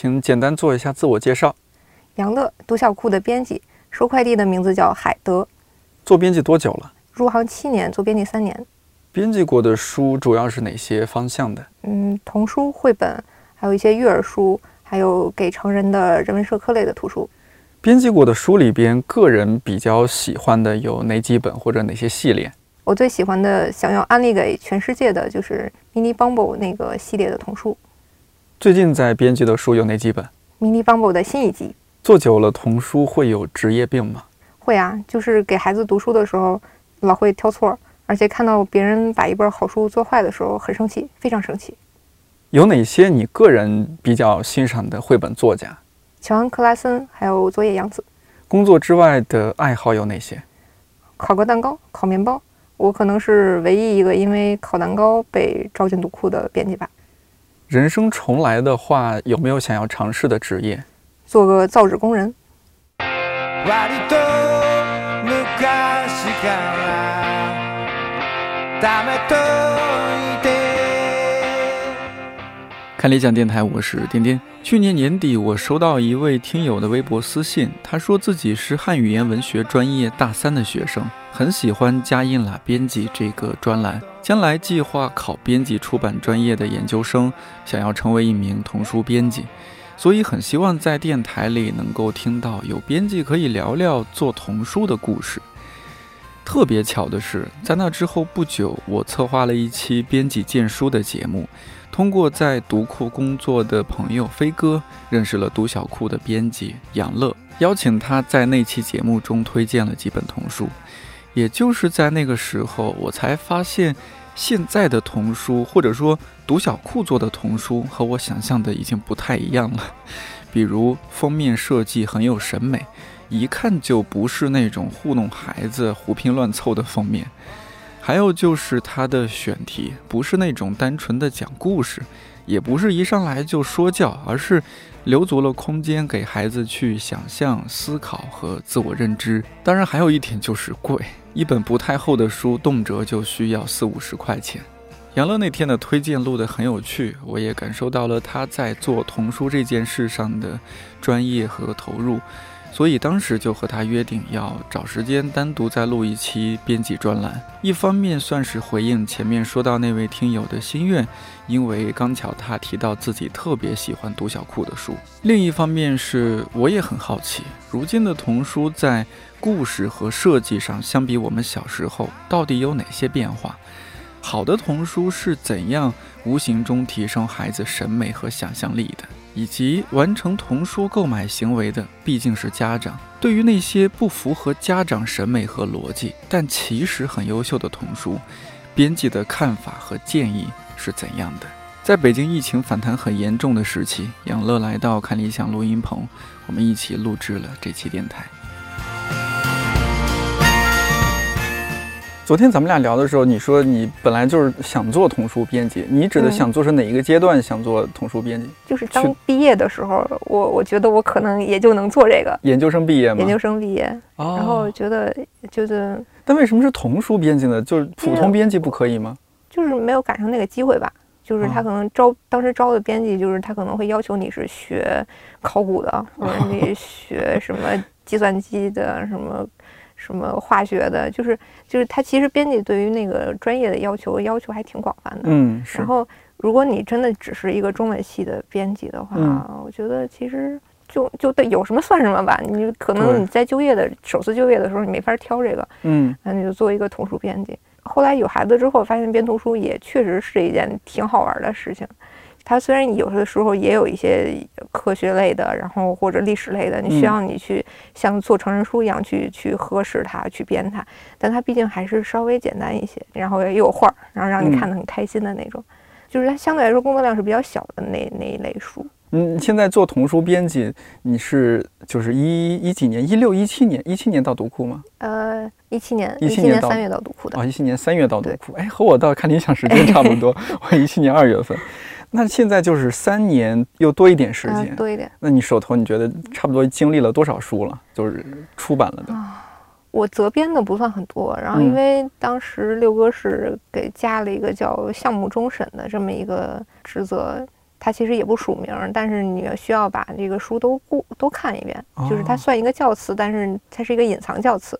请简单做一下自我介绍。杨乐，读小库的编辑，收快递的名字叫海德。做编辑多久了？入行七年，做编辑三年。编辑过的书主要是哪些方向的？嗯，童书、绘本，还有一些育儿书，还有给成人的人文社科类的图书。编辑过的书里边，个人比较喜欢的有哪几本或者哪些系列？我最喜欢的，想要安利给全世界的就是《Mini Bumble》那个系列的童书。最近在编辑的书有哪几本？《Mini Bumble》的新一集。做久了童书会有职业病吗？会啊，就是给孩子读书的时候，老会挑错，而且看到别人把一本好书做坏的时候，很生气，非常生气。有哪些你个人比较欣赏的绘本作家？乔恩·克拉森，还有佐野洋子。工作之外的爱好有哪些？烤个蛋糕，烤面包。我可能是唯一一个因为烤蛋糕被招进读库的编辑吧。人生重来的话，有没有想要尝试的职业？做个造纸工人。看理想电台，我是颠颠。去年年底，我收到一位听友的微博私信，他说自己是汉语言文学专业大三的学生，很喜欢加印啦编辑这个专栏，将来计划考编辑出版专业的研究生，想要成为一名童书编辑，所以很希望在电台里能够听到有编辑可以聊聊做童书的故事。特别巧的是，在那之后不久，我策划了一期编辑荐书的节目。通过在读库工作的朋友飞哥认识了读小库的编辑杨乐，邀请他在那期节目中推荐了几本童书。也就是在那个时候，我才发现现在的童书，或者说读小库做的童书，和我想象的已经不太一样了。比如封面设计很有审美，一看就不是那种糊弄孩子、胡拼乱凑的封面。还有就是它的选题不是那种单纯的讲故事，也不是一上来就说教，而是留足了空间给孩子去想象、思考和自我认知。当然，还有一点就是贵，一本不太厚的书动辄就需要四五十块钱。杨乐那天的推荐录得很有趣，我也感受到了他在做童书这件事上的专业和投入。所以当时就和他约定要找时间单独再录一期编辑专栏，一方面算是回应前面说到那位听友的心愿，因为刚巧他提到自己特别喜欢读小库的书；另一方面是我也很好奇，如今的童书在故事和设计上，相比我们小时候到底有哪些变化？好的童书是怎样无形中提升孩子审美和想象力的？以及完成童书购买行为的毕竟是家长。对于那些不符合家长审美和逻辑，但其实很优秀的童书，编辑的看法和建议是怎样的？在北京疫情反弹很严重的时期，杨乐来到看理想录音棚，我们一起录制了这期电台。昨天咱们俩聊的时候，你说你本来就是想做童书编辑，你指的想做是哪一个阶段想做童书编辑？就是当毕业的时候，我我觉得我可能也就能做这个。研究生毕业吗？研究生毕业，然后觉得就是。但为什么是童书编辑呢？就是普通编辑不可以吗？就是没有赶上那个机会吧。就是他可能招当时招的编辑，就是他可能会要求你是学考古的，或者 你学什么计算机的什么。什么化学的，就是就是他其实编辑对于那个专业的要求要求还挺广泛的。嗯，然后如果你真的只是一个中文系的编辑的话，我觉得其实就就对有什么算什么吧。你可能你在就业的首次就业的时候你没法挑这个，嗯，那你就做一个童书编辑。后来有孩子之后，发现编童书也确实是一件挺好玩的事情。它虽然有的时候也有一些科学类的，然后或者历史类的，你需要你去像做成人书一样去去核实它、去编它，但它毕竟还是稍微简单一些，然后也有画儿，然后让你看得很开心的那种，就是它相对来说工作量是比较小的那那一类书。嗯，现在做童书编辑，你是就是一一几年？一六一七年？一七年到读库吗？呃，一七年，一七年三月到读库的。哦，一七年三月到读库，哎，和我到看理想时间差不多，我一七年二月份。那现在就是三年又多一点时间，多一点。那你手头你觉得差不多经历了多少书了？就是出版了的。我责编的不算很多，然后因为当时六哥是给加了一个叫项目终审的这么一个职责，他其实也不署名，但是你需要把这个书都过都看一遍，就是它算一个教词，但是它是一个隐藏教词，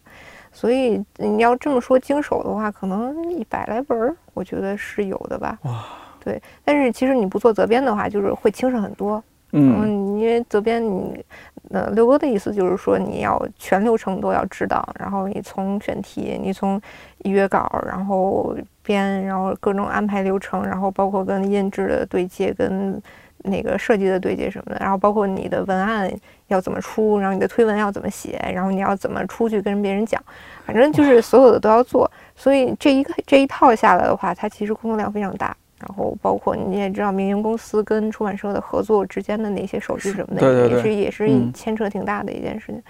所以你要这么说经手的话，可能一百来本儿，我觉得是有的吧。哇，对，但是其实你不做责编的话，就是会轻省很多。嗯，因为责编你，呃，刘哥的意思就是说你要全流程都要知道，然后你从选题，你从约稿，然后编，然后各种安排流程，然后包括跟印制的对接，跟那个设计的对接什么的，然后包括你的文案要怎么出，然后你的推文要怎么写，然后你要怎么出去跟别人讲，反正就是所有的都要做，所以这一个这一套下来的话，它其实工作量非常大。然后包括你也知道，民营公司跟出版社的合作之间的那些手续什么的，也是也是牵扯挺大的一件事情。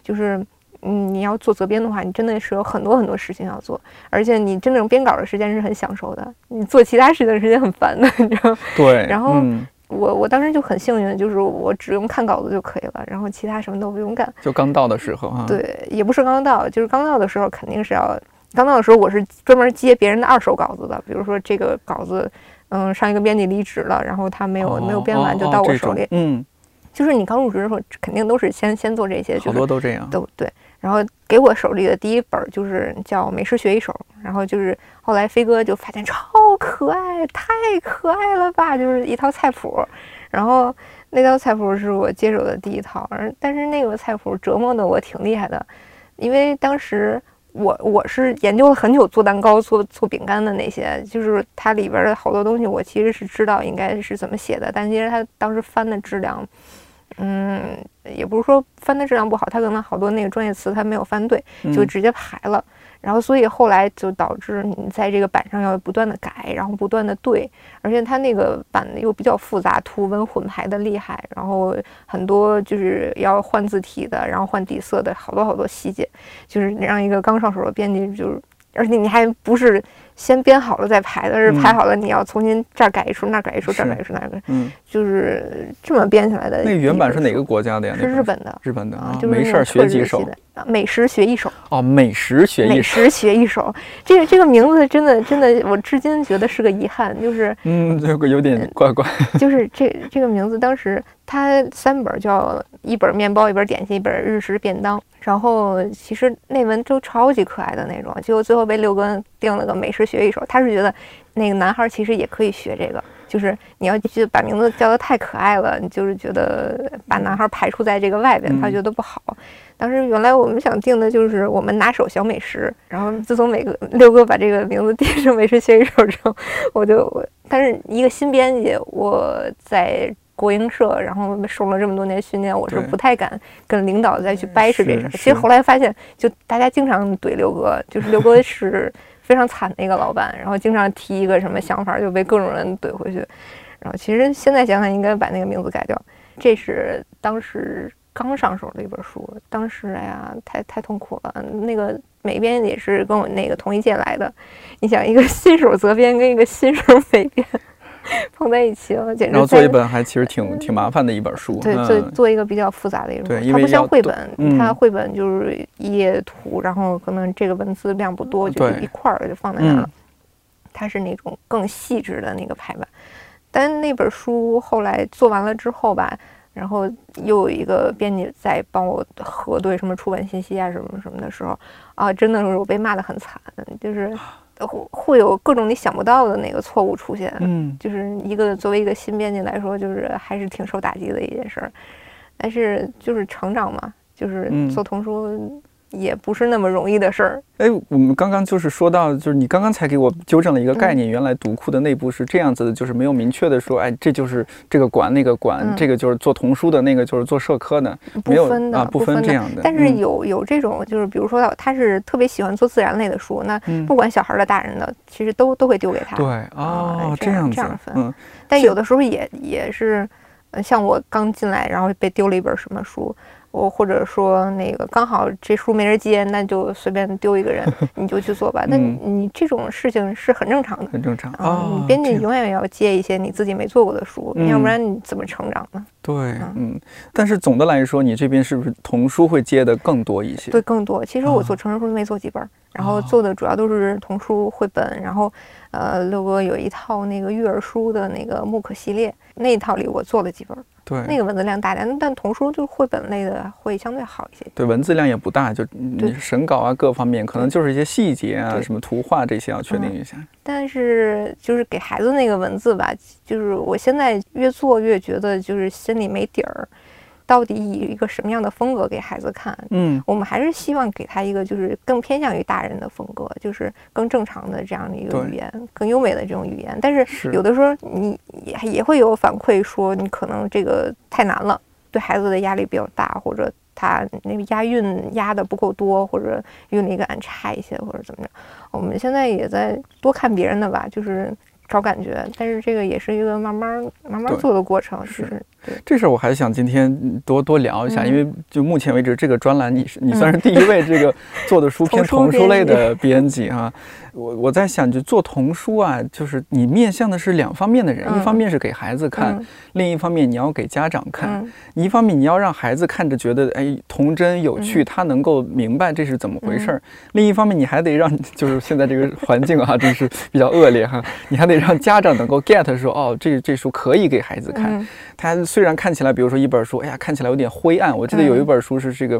就是，嗯，你要做责编的话，你真的是有很多很多事情要做，而且你真正编稿的时间是很享受的，你做其他事情的时间很烦的，你知道吗？对。然后我我当时就很幸运，就是我只用看稿子就可以了，然后其他什么都不用干。就刚到的时候啊？对，也不是刚到，就是刚到的时候肯定是要。刚到的时候，我是专门接别人的二手稿子的，比如说这个稿子，嗯，上一个编辑离职了，然后他没有没有编完，就到我手里。嗯，就是你刚入职的时候，肯定都是先先做这些，好多都这样。都对。然后给我手里的第一本就是叫《美食学一手》，然后就是后来飞哥就发现超可爱，太可爱了吧，就是一套菜谱。然后那套菜谱是我接手的第一套，而但是那个菜谱折磨的我挺厉害的，因为当时。我我是研究了很久做蛋糕、做做饼干的那些，就是它里边的好多东西，我其实是知道应该是怎么写的，但其实它当时翻的质量，嗯，也不是说翻的质量不好，它可能好多那个专业词它没有翻对，就直接排了。然后，所以后来就导致你在这个板上要不断的改，然后不断的对，而且它那个版又比较复杂，图文混排的厉害，然后很多就是要换字体的，然后换底色的，好多好多细节，就是让一个刚上手的编辑就是。而且你还不是先编好了再排的，是排好了你要重新这儿改一处，那儿改一处，这儿改一处，那个，嗯，就是这么编起来的。那原版是哪个国家的呀？是日本的。日本的啊，没事儿学几首。美食学一首。哦，美食学一首。美食学一首，这个这个名字真的真的，我至今觉得是个遗憾，就是嗯，这个有点怪怪。就是这这个名字，当时它三本叫一本面包，一本点心，一本日食便当。然后其实内文都超级可爱的那种，结果最后被六哥定了个美食学一手。他是觉得那个男孩其实也可以学这个，就是你要把名字叫得太可爱了，你就是觉得把男孩排除在这个外边，他觉得不好。当时原来我们想定的就是我们拿手小美食，然后自从每个六哥把这个名字定成美食学一手之后，我就，但是一个新编辑，我在。国营社，然后受了这么多年训练，我是不太敢跟领导再去掰扯这事。其实后来发现，就大家经常怼刘哥，就是刘哥 是非常惨的一个老板，然后经常提一个什么想法就被各种人怼回去。然后其实现在想想，应该把那个名字改掉。这是当时刚上手的一本书，当时哎呀，太太痛苦了。那个美编也是跟我那个同一届来的，你想一个新手责编跟一个新手美编。碰在一起了，简直。然后做一本还其实挺挺麻烦的一本书。对，做做一个比较复杂的一本。书。它不像绘本，它绘本就是一页图，然后可能这个文字量不多，就一块儿就放在那儿了。它是那种更细致的那个排版。但那本书后来做完了之后吧，然后又有一个编辑在帮我核对什么出版信息啊什么什么的时候，啊，真的是我被骂的很惨，就是。会会有各种你想不到的那个错误出现，嗯，就是一个作为一个新编辑来说，就是还是挺受打击的一件事儿，但是就是成长嘛，就是做童书。也不是那么容易的事儿。哎，我们刚刚就是说到，就是你刚刚才给我纠正了一个概念，原来读库的内部是这样子的，就是没有明确的说，哎，这就是这个管那个管，这个就是做童书的，那个就是做社科的，不分的，不分这样的。但是有有这种，就是比如说他是特别喜欢做自然类的书，那不管小孩的、大人的，其实都都会丢给他。对，哦，这样这样分。嗯，但有的时候也也是，像我刚进来，然后被丢了一本什么书。我或者说那个刚好这书没人接，那就随便丢一个人，你就去做吧。那你这种事情是很正常的，很正常啊。你编辑永远要接一些你自己没做过的书，要不然你怎么成长呢？对，嗯。但是总的来说，你这边是不是童书会接的更多一些？对，更多。其实我做成人书没做几本，然后做的主要都是童书绘本。然后，呃，六哥有一套那个育儿书的那个木可系列，那一套里我做了几本，对，那个文字量大点，但童书就绘本类的会相对好一些。对，文字量也不大，就你审稿啊各方面，可能就是一些细节啊，什么图画这些要确定一下。但是就是给孩子那个文字吧，就是我现在越做越觉得就是心里没底儿。到底以一个什么样的风格给孩子看？嗯，我们还是希望给他一个就是更偏向于大人的风格，就是更正常的这样的一个语言，更优美的这种语言。但是有的时候你也也会有反馈说你可能这个太难了，对孩子的压力比较大，或者他那个押韵押的不够多，或者韵了一个按差一些，或者怎么着。我们现在也在多看别人的吧，就是找感觉。但是这个也是一个慢慢慢慢做的过程，就是。这事儿我还想今天多多聊一下，因为就目前为止这个专栏你是你算是第一位这个做的书 偏童书类的编辑啊。我我在想，就做童书啊，就是你面向的是两方面的人，一方面是给孩子看，另一方面你要给家长看。一方面你要让孩子看着觉得哎童真有趣，他能够明白这是怎么回事儿；另一方面你还得让，就是现在这个环境啊，真是比较恶劣哈，你还得让家长能够 get 说哦，这这书可以给孩子看，他。虽然看起来，比如说一本书，哎呀，看起来有点灰暗。我记得有一本书是这个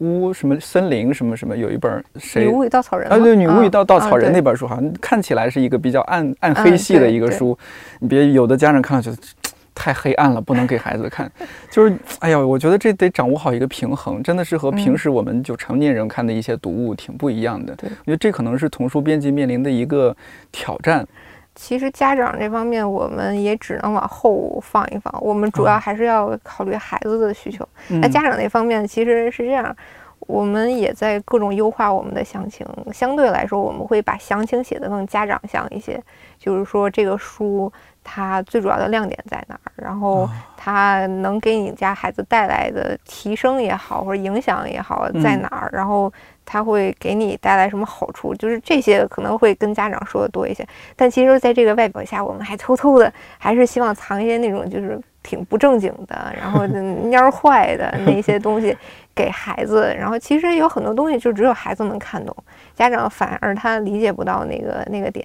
乌什么森林什么什么，有一本谁？女巫与稻草人啊，对，女巫与稻稻草人那本书，好像看起来是一个比较暗暗黑系的一个书。你别有的家长看了觉得太黑暗了，不能给孩子看。就是，哎呀，我觉得这得掌握好一个平衡，真的是和平时我们就成年人看的一些读物挺不一样的。对，我觉得这可能是童书编辑面临的一个挑战。其实家长这方面，我们也只能往后放一放。我们主要还是要考虑孩子的需求。那家长那方面其实是这样，我们也在各种优化我们的详情。相对来说，我们会把详情写得更家长向一些，就是说这个书它最主要的亮点在哪儿，然后它能给你家孩子带来的提升也好，或者影响也好在哪儿，然后。它会给你带来什么好处？就是这些可能会跟家长说的多一些，但其实，在这个外表下，我们还偷偷的，还是希望藏一些那种就是挺不正经的，然后 蔫坏的那些东西给孩子。然后其实有很多东西就只有孩子能看懂，家长反而他理解不到那个那个点。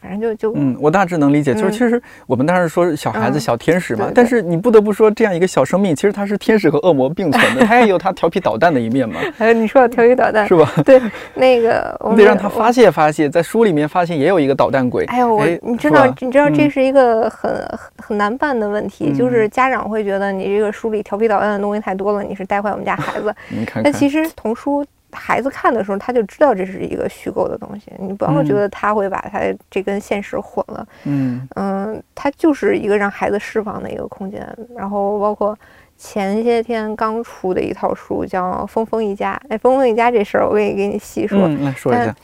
反正就就嗯，我大致能理解，就是其实我们当时说小孩子小天使嘛，但是你不得不说这样一个小生命，其实他是天使和恶魔并存的，他也有他调皮捣蛋的一面嘛。还有你说的调皮捣蛋是吧？对，那个 你得让他发泄发泄，在书里面发现也有一个捣蛋鬼。哎呦，我你知道你知道这是一个很很难办的问题，就是家长会觉得你这个书里调皮捣蛋的东西太多了，你是带坏我们家孩子。你看，但其实童书。孩子看的时候，他就知道这是一个虚构的东西，你不要觉得他会把他这跟现实混了。嗯嗯，他就是一个让孩子释放的一个空间。然后包括前些天刚出的一套书叫《疯疯一家》，哎，《疯疯一家》这事儿我给你给你细说，来说一下。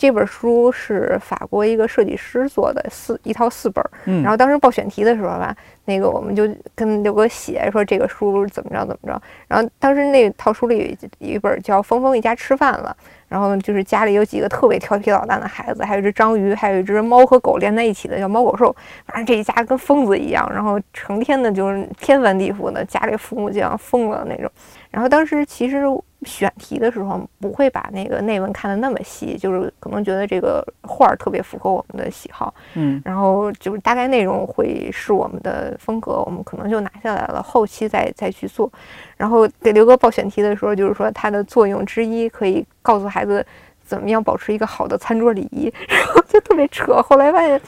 这本书是法国一个设计师做的四一套四本，然后当时报选题的时候吧，那个我们就跟刘哥写说这个书怎么着怎么着，然后当时那套书里有一本叫《峰峰一家吃饭了》，然后就是家里有几个特别调皮捣蛋的孩子，还有一只章鱼，还有一只猫和狗连在一起的叫猫狗兽，反正这一家跟疯子一样，然后成天的就是天翻地覆的，家里父母就像疯了那种，然后当时其实。选题的时候不会把那个内文看得那么细，就是可能觉得这个画儿特别符合我们的喜好，嗯，然后就是大概内容会是我们的风格，我们可能就拿下来了，后期再再去做。然后给刘哥报选题的时候，就是说它的作用之一可以告诉孩子怎么样保持一个好的餐桌礼仪，然后就特别扯。后来发现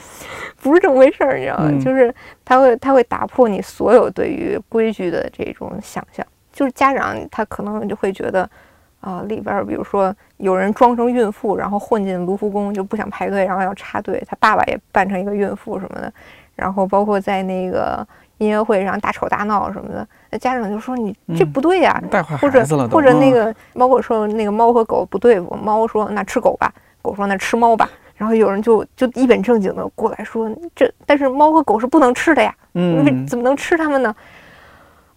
不是这么回事儿，你知道吗？就是他会他会打破你所有对于规矩的这种想象。就是家长他可能就会觉得，啊，里边比如说有人装成孕妇，然后混进卢浮宫就不想排队，然后要插队。他爸爸也扮成一个孕妇什么的，然后包括在那个音乐会上大吵大闹什么的，那家长就说你这不对呀，带坏孩子了或者那个猫狗说那个猫和狗不对付，猫说那吃狗吧，狗说那吃猫吧，然后有人就就一本正经的过来说这但是猫和狗是不能吃的呀，嗯，怎么能吃它们呢？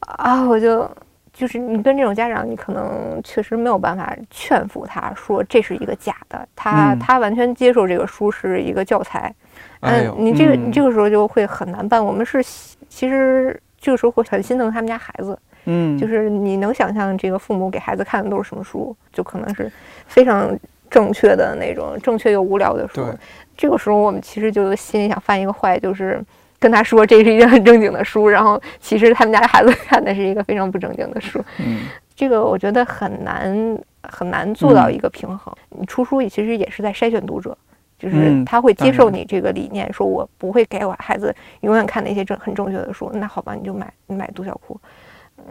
啊，我就。就是你跟这种家长，你可能确实没有办法劝服他，说这是一个假的，他他完全接受这个书是一个教材。嗯，你这个你这个时候就会很难办。我们是其实这个时候会很心疼他们家孩子。嗯，就是你能想象这个父母给孩子看的都是什么书？就可能是非常正确的那种正确又无聊的书。这个时候我们其实就心里想犯一个坏，就是跟他说这是一件很正经的书，然后其实他们家孩子看的是一个非常不正经的书。嗯，这个我觉得很难很难做到一个平衡。你出书其实也是在筛选读者，就是他会接受你这个理念，说我不会给我孩子永远看那些正很正确的书。那好吧，你就买买读小库。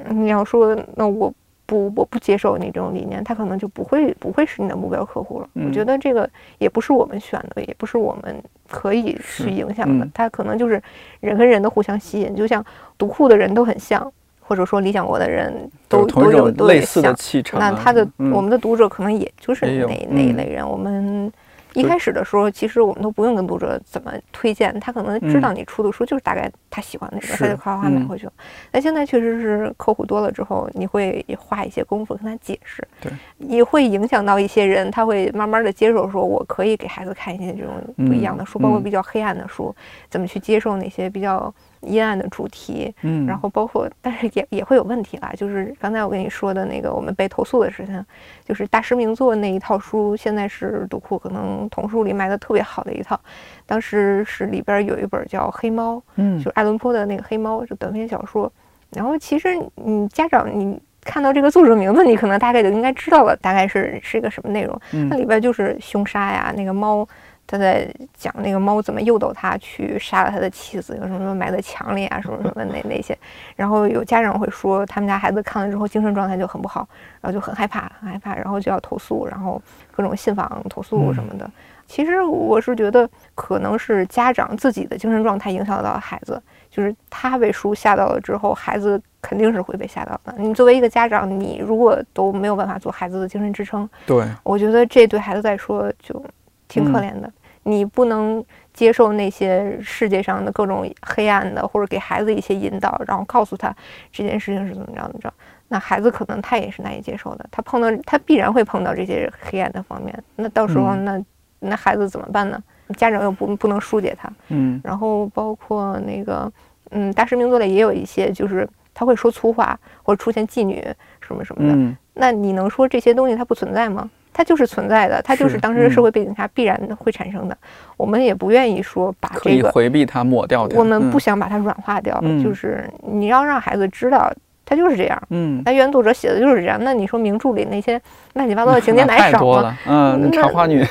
你要说那我。不，我不接受你这种理念，他可能就不会不会是你的目标客户了。我觉得这个也不是我们选的，也不是我们可以去影响的。他可能就是人跟人的互相吸引，就像读库的人都很像，或者说理想国的人都都有类似的气场。那他的我们的读者可能也就是那那一类人，我们。一开始的时候，其实我们都不用跟读者怎么推荐，他可能知道你出的书就是大概他喜欢那个，他就夸夸买回去了。那现在确实是客户多了之后，你会花一些功夫跟他解释，对，也会影响到一些人，他会慢慢的接受，说我可以给孩子看一些这种不一样的书，包括比较黑暗的书，怎么去接受那些比较。阴暗的主题，嗯，然后包括，但是也也会有问题啦。就是刚才我跟你说的那个我们被投诉的事情，就是大师名作那一套书，现在是读库可能童书里卖的特别好的一套。当时是里边有一本叫《黑猫》，嗯，就是爱伦坡的那个《黑猫》，就短篇小说。然后其实你家长你看到这个作者名字，你可能大概就应该知道了，大概是是一个什么内容。那里边就是凶杀呀，那个猫。他在讲那个猫怎么诱导他去杀了他的妻子，有什么什么埋在墙里啊，什么什么那 那些。然后有家长会说，他们家孩子看了之后精神状态就很不好，然后就很害怕，很害怕，然后就要投诉，然后各种信访投诉什么的。其实我是觉得，可能是家长自己的精神状态影响到了孩子，就是他被书吓到了之后，孩子肯定是会被吓到的。你作为一个家长，你如果都没有办法做孩子的精神支撑，对，我觉得这对孩子来说就。挺可怜的，你不能接受那些世界上的各种黑暗的，或者给孩子一些引导，然后告诉他这件事情是怎么着怎么着，那孩子可能他也是难以接受的，他碰到他必然会碰到这些黑暗的方面，那到时候那那孩子怎么办呢？家长又不不能疏解他，嗯，然后包括那个嗯大师名作里也有一些，就是他会说粗话或者出现妓女什么什么的，那你能说这些东西它不存在吗？它就是存在的，它就是当时社会背景下必然会产生的。我们也不愿意说把这个回避它、抹掉我们不想把它软化掉，就是你要让孩子知道，它就是这样。嗯，那原作者写的就是这样。那你说名著里那些乱七八糟的情节 哪少吗？嗯，茶花女，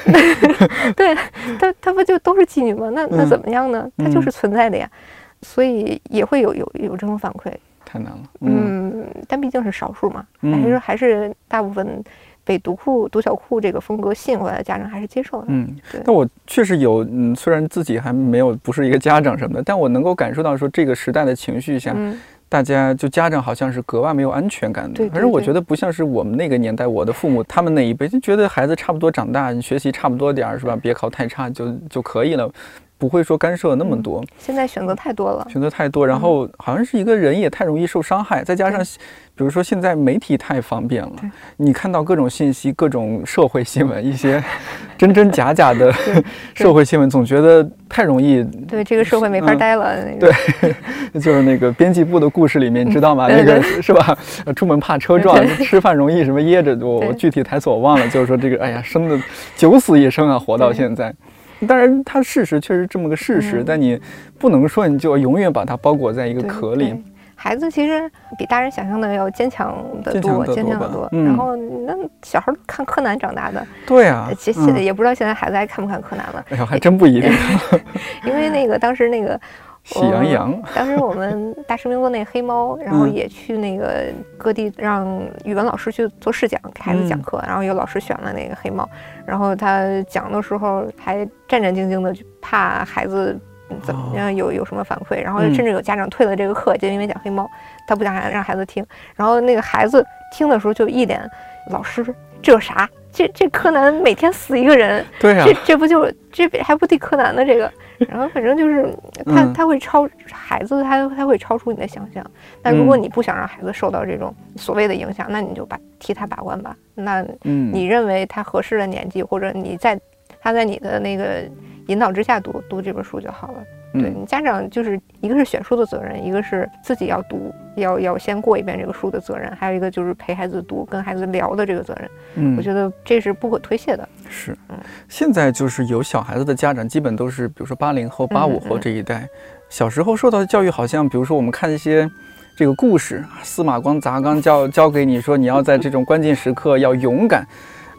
对，他他不就都是妓女吗？那那怎么样呢？它就是存在的呀。所以也会有有有这种反馈。太难了。嗯，但毕竟是少数嘛，还是还是大部分。被独库、独小库这个风格吸引过来的家长还是接受的。嗯，但我确实有，嗯，虽然自己还没有不是一个家长什么的，但我能够感受到说这个时代的情绪下，大家就家长好像是格外没有安全感的。对，反正我觉得不像是我们那个年代，我的父母他们那一辈就觉得孩子差不多长大，你学习差不多点儿是吧？别考太差就就可以了。不会说干涉那么多，现在选择太多了，选择太多，然后好像是一个人也太容易受伤害，再加上，比如说现在媒体太方便了，你看到各种信息、各种社会新闻，一些 真真假假的社会新闻，总觉得太容易。对这个社会没法待了。对，就是那个编辑部的故事里面，你知道吗？那个是吧？出门怕车撞，吃饭容易什么噎着。我我具体台词我忘了，就是说这个，哎呀，生的九死一生啊，活到现在。当然，它事实确实这么个事实，但你不能说你就永远把它包裹在一个壳里。孩子其实比大人想象的要坚强的多，坚强的多。然后那小孩看柯南长大的，对啊，其实也不知道现在孩子还看不看柯南了。哎呦，还真不一定。因为那个当时那个。喜羊羊，当时我们大师名作那黑猫，然后也去那个各地让语文老师去做试讲，给孩子讲课，然后有老师选了那个黑猫，然后他讲的时候还战战兢兢的，就怕孩子怎么样有有什么反馈，然后甚至有家长退了这个课，就因为讲黑猫，他不想让孩子听，然后那个孩子听的时候就一脸，老师这啥？这这柯南每天死一个人，对呀，这这不就这还不敌柯南的这个？然后反正就是 他他会超孩子，他他会超出你的想象。但如果你不想让孩子受到这种所谓的影响，那你就把替他把关吧。那你认为他合适的年纪，或者你在他在你的那个引导之下读读这本书就好了。对你家长就是一个是选书的责任，一个是自己要读，要要先过一遍这个书的责任，还有一个就是陪孩子读、跟孩子聊的这个责任。嗯，我觉得这是不可推卸的。是，现在就是有小孩子的家长，基本都是比如说八零后、八五后这一代，小时候受到的教育好像，比如说我们看一些这个故事，司马光砸缸教教给你说，你要在这种关键时刻要勇敢。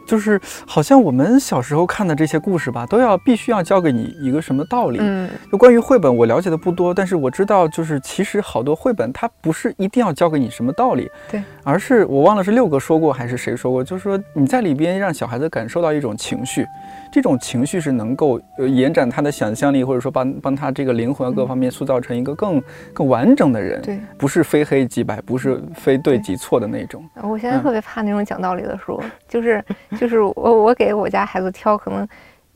就是好像我们小时候看的这些故事吧，都要必须要教给你一个什么道理。嗯，就关于绘本，我了解的不多，但是我知道，就是其实好多绘本它不是一定要教给你什么道理，对，而是我忘了是六哥说过还是谁说过，就是说你在里边让小孩子感受到一种情绪，这种情绪是能够呃延展他的想象力，或者说帮帮他这个灵魂各方面塑造成一个更更完整的人。对，不是非黑即白，不是非对即错的那种。我现在特别怕那种讲道理的书，就是就是我我给我家孩子挑，可能，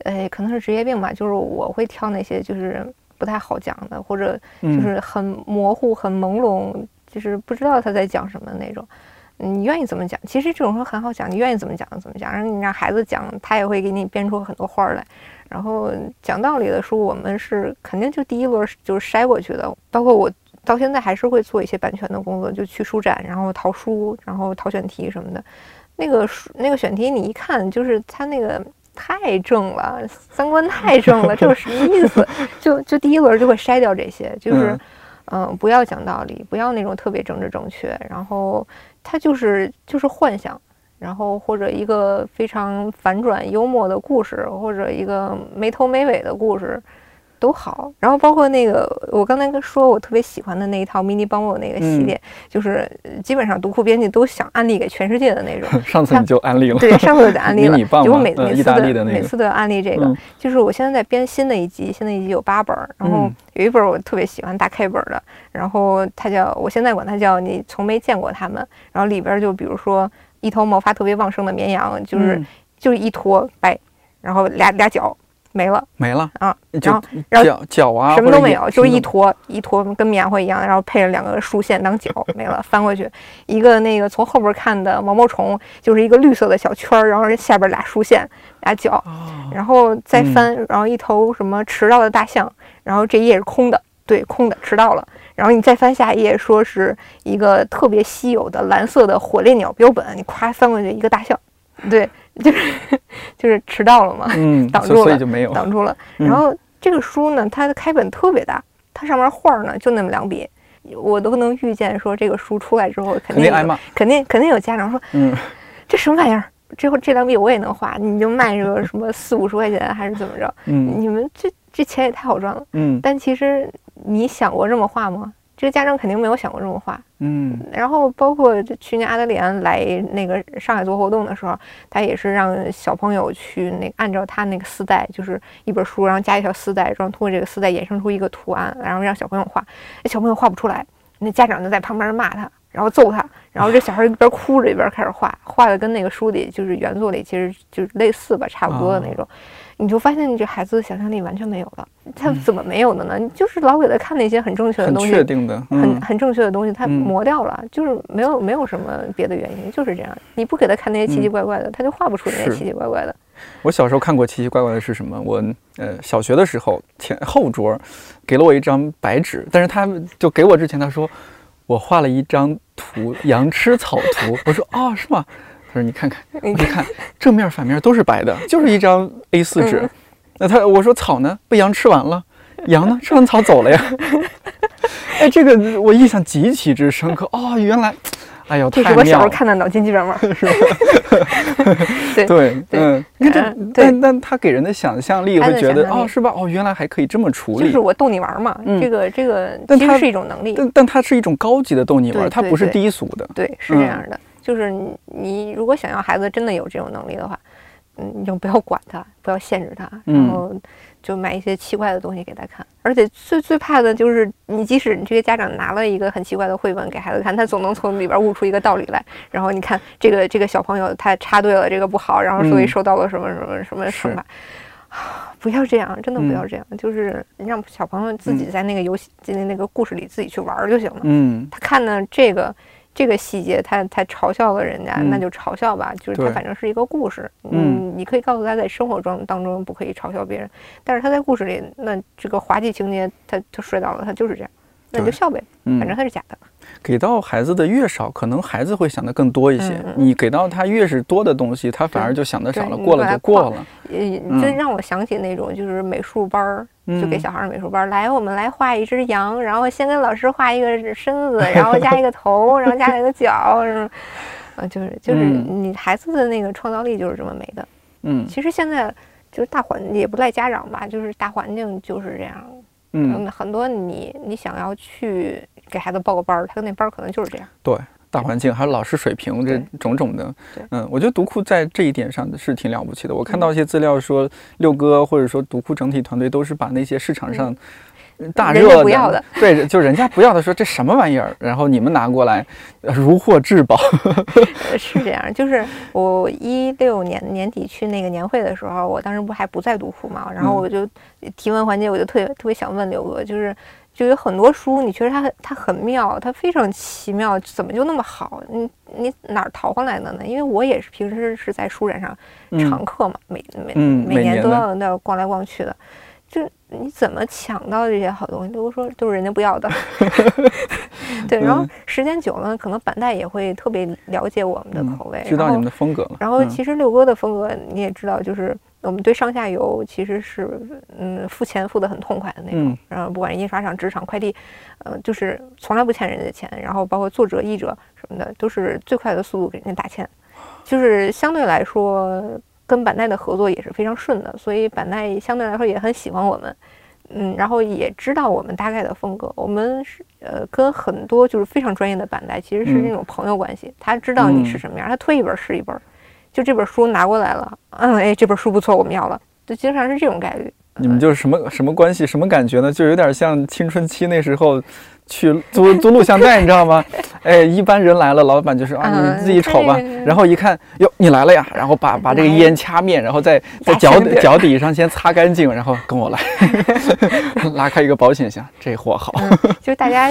呃，可能是职业病吧，就是我会挑那些就是不太好讲的，或者就是很模糊、很朦胧，就是不知道他在讲什么那种。你愿意怎么讲？其实这种书很好讲，你愿意怎么讲怎么讲。然后你让孩子讲，他也会给你编出很多花来。然后讲道理的书，我们是肯定就第一轮就是筛过去的，包括我到现在还是会做一些版权的工作，就去书展，然后淘书，然后淘选题什么的。那个书那个选题，你一看就是他那个太正了，三观太正了，这是什么意思？就就第一轮就会筛掉这些，就是嗯，不要讲道理，不要那种特别政治正确，然后。它就是就是幻想，然后或者一个非常反转幽默的故事，或者一个没头没尾的故事，都好。然后包括那个我刚才说我特别喜欢的那一套迷你帮我那个系列，就是基本上读库编辑都想安利给全世界的那种。上次你就安利了，对，上次就安利了。就我每每次的每次都要安利这个，就是我现在在编新的一集，新的一集有八本，然后有一本我特别喜欢大 K 本的。然后它叫，我现在管它叫你从没见过他们。然后里边就比如说一头毛发特别旺盛的绵羊，就是就是一坨白，然后俩俩脚没了，没了啊。然后脚脚啊什么都没有，就是一坨一坨跟棉花一样，然后配了两个竖线当脚没了，翻过去一个那个从后边看的毛毛虫，就是一个绿色的小圈儿，然后下边俩竖线俩脚，然后再翻，然后一头什么迟到的大象，然后这一页是空的。对，空的，迟到了。然后你再翻下一页，说是一个特别稀有的蓝色的火烈鸟标本，你咵翻过去一个大象，对，就是就是迟到了嘛，嗯，挡住了，所以就没有挡住了。然后这个书呢，它的开本特别大，它上面画呢就那么两笔，我都能预见说这个书出来之后肯定挨骂，肯定肯定有家长说，嗯，这什么玩意儿？这这两笔我也能画，你就卖个什么四五十块钱还是怎么着？嗯，你们这这钱也太好赚了，嗯，但其实。你想过这么画吗？这个家长肯定没有想过这种画。嗯，然后包括去年阿德里安来那个上海做活动的时候，他也是让小朋友去那按照他那个丝带，就是一本书，然后加一条丝带，然后通过这个丝带衍生出一个图案，然后让小朋友画。那小朋友画不出来，那家长就在旁边骂他，然后揍他，然后这小孩一边哭着一边开始画，画的跟那个书里就是原作里其实就是类似吧，差不多的那种。你就发现你这孩子的想象力完全没有了，他怎么没有的呢？你就是老给他看那些很正确的东西，很确定的，很很正确的东西，他磨掉了，就是没有没有什么别的原因，就是这样。你不给他看那些奇奇怪怪的，他就画不出那些奇奇怪怪的。我小时候看过奇奇怪怪的是什么？我呃小学的时候前后桌给了我一张白纸，但是他就给我之前他说我画了一张图 羊吃草图，我说哦是吗？他说：“你看看，你看正面反面都是白的，就是一张 A4 纸。那他我说草呢？被羊吃完了，羊呢？吃完草走了呀？哎，这个我印象极其之深刻哦。原来，哎呦，这是我小时候看的脑筋急转弯，是吧？对对，嗯，你看这，但但他给人的想象力会觉得哦，是吧？哦，原来还可以这么处理，就是我逗你玩嘛。这个这个，但它是一种能力，但但它是一种高级的逗你玩，它不是低俗的。对，是这样的。”就是你，如果想要孩子真的有这种能力的话，嗯，你就不要管他，不要限制他，然后就买一些奇怪的东西给他看。而且最最怕的就是，你即使你这个家长拿了一个很奇怪的绘本给孩子看，他总能从里边悟出一个道理来。然后你看这个这个小朋友他插队了，这个不好，然后所以受到了什么什么什么惩罚。不要这样，真的不要这样，就是让小朋友自己在那个游戏、在那个故事里自己去玩就行了。嗯，他看的这个。这个细节他他嘲笑了人家，嗯那就嘲笑吧，就是他反正是一个故事，嗯你可以告诉他在生活中当中不可以嘲笑别人，但是他在故事里，那这个滑稽情节他他摔倒了，他就是这样，那你就笑呗，嗯反正他是假的。给到孩子的越少，可能孩子会想的更多一些。你给到他越是多的东西，他反而就想的少了，过了就过了。呃，嗯这让我想起那种就是美术班儿，就给嗯小孩儿美术班儿来，我们来画一只羊，然后先跟老师画一个身子，然后加一个头，然后加一个脚，什么，啊，就是就是嗯你孩子的那个创造力就是这么没的。嗯其实现在就是大环也不赖家长吧，就是大环境就是这样。嗯，嗯，很多你你想要去给孩子报个班儿，他那班儿可能就是这样。对。大环境还有老师水平这种种的对，嗯，我觉得读库在这一点上是挺了不起的。我看到一些资料说，六哥或者说读库整体团队都是把那些市场上大嗯人家热不要的，对，就人家不要的说这什么玩意儿，然后你们拿过来，呃如获至宝。呃是这样，就是我一六年年底去那个年会的时候，我当时不还不在读库嘛，然后嗯我就提问环节，我就特别特别想问刘哥，就是就有很多书，你觉得它很它很妙，它非常奇妙，怎么就那么好？你你哪儿淘换来的呢？因为我也是平时是在书展上常客嘛，每每嗯每每年都要那逛来逛去的。就你怎么抢到这些好东西？都说都是人家不要的，对。然后嗯时间久了，可能板带也会特别了解我们的嗯口味，知道你们的风格了。然后嗯其实六哥的风格你也知道，就是我们对上下游其实是嗯付钱付的很痛快的那种嗯，然后不管是印刷厂、纸厂、快递，呃，就是从来不欠人家钱，然后包括作者、译者什么的，都是最快的速度给人家打钱，就是相对来说跟板带的合作也是非常顺的，所以板带相对来说也很喜欢我们。嗯，然后也知道我们大概的风格。我们是呃，跟很多就是非常专业的板带其实是嗯那种朋友关系。他知道你是嗯什么样，他推一本是一本。就这本书拿过来了，嗯，哎，这本书不错，我们要了。就经常是这种概率。你们就是什么什么关系，什么感觉呢？就有点像青春期那时候去租租录像带，你知道吗？哎，一般人来了，老板就说啊，嗯你自己瞅吧。然后一看，哟，你来了呀，然后把把这个烟掐灭，然后在在脚底脚底上先擦干净，然后跟我来，拉开一个保险箱，这货好。嗯，就是大家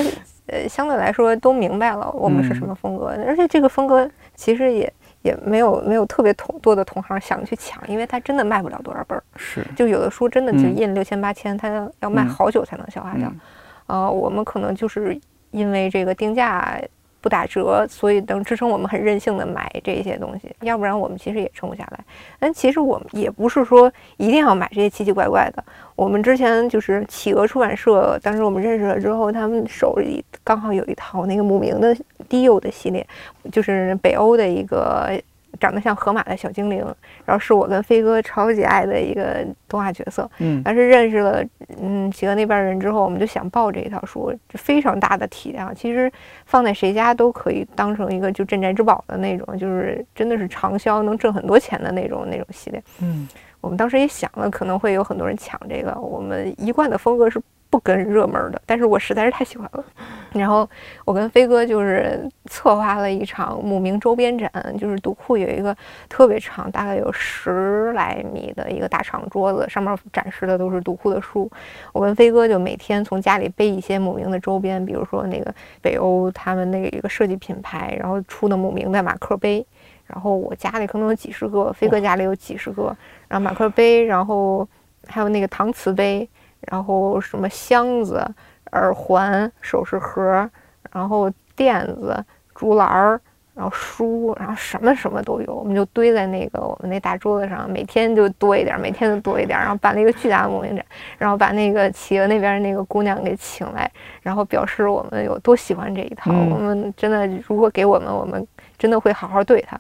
呃相对来说都明白了我们是什么风格，而且这个风格其实也也没有没有特别同多的同行想去抢，因为它真的卖不了多少本儿。是，就有的书真的就嗯印六千八千，它要要卖嗯好久才能消化掉。嗯呃，我们可能就是因为这个定价不打折，所以能支撑我们很任性的买这些东西，要不然我们其实也撑不下来。但其实我们也不是说一定要买这些奇奇怪怪的。我们之前就是企鹅出版社，当时我们认识了之后，他们手里刚好有一套那个姆明的低幼的系列，就是北欧的一个长得像河马的小精灵，然后是我跟飞哥超级爱的一个动画角色。嗯但是认识了嗯企鹅那边人之后，我们就想报这一套书，就非常大的体量，其实放在谁家都可以当成一个就镇宅之宝的那种，就是真的是畅销能挣很多钱的那种那种系列。嗯我们当时也想了，可能会有很多人抢这个。我们一贯的风格是不跟热门的，但是我实在是太喜欢了。然后我跟飞哥就是策划了一场慕名周边展，就是独库有一个特别长，大概有十来米的一个大长桌子，上面展示的都是独库的书。我跟飞哥就每天从家里背一些慕名的周边，比如说那个北欧他们那个一个设计品牌，然后出的慕名的马克杯。然后我家里可能有几十个，飞哥家里有几十个，然后马克杯，然后还有那个搪瓷杯，然后什么箱子、耳环、首饰盒，然后垫子、竹篮儿，然后书，然后什么什么都有，我们就堆在那个我们那大桌子上，每天就多一点，每天就多一点，然后办了一个巨大的模型展，然后把那个企鹅那边那个姑娘给请来，然后表示我们有多喜欢这一套，嗯我们真的如果给我们，我们真的会好好对她。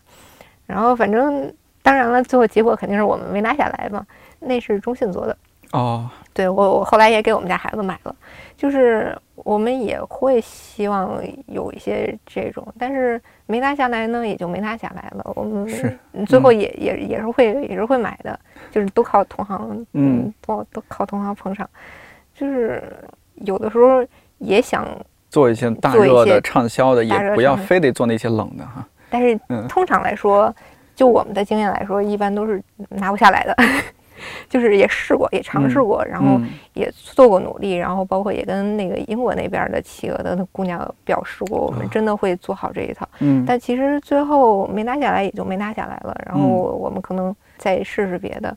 然后反正当然了，最后结果肯定是我们没拿下来嘛，那是中信做的。哦，对我，我后来也给我们家孩子买了，就是我们也会希望有一些这种，但是没拿下来呢，也就没拿下来了。我们是嗯最后也、也也是会也是会买的，就是都靠同行，嗯，都都靠同行捧场。就是有的时候也想，做一些大热的、畅销的，也不要非得做那些冷的哈。但是嗯通常来说，就我们的经验来说，一般都是拿不下来的。就是也试过，也尝试嗯过，然后嗯也做过努力，然后包括也跟那个英国那边的企鹅的姑娘表示过，我们真的会做好这一套。嗯但其实最后没拿下来，也就没拿下来了。然后嗯我们可能再试试别的，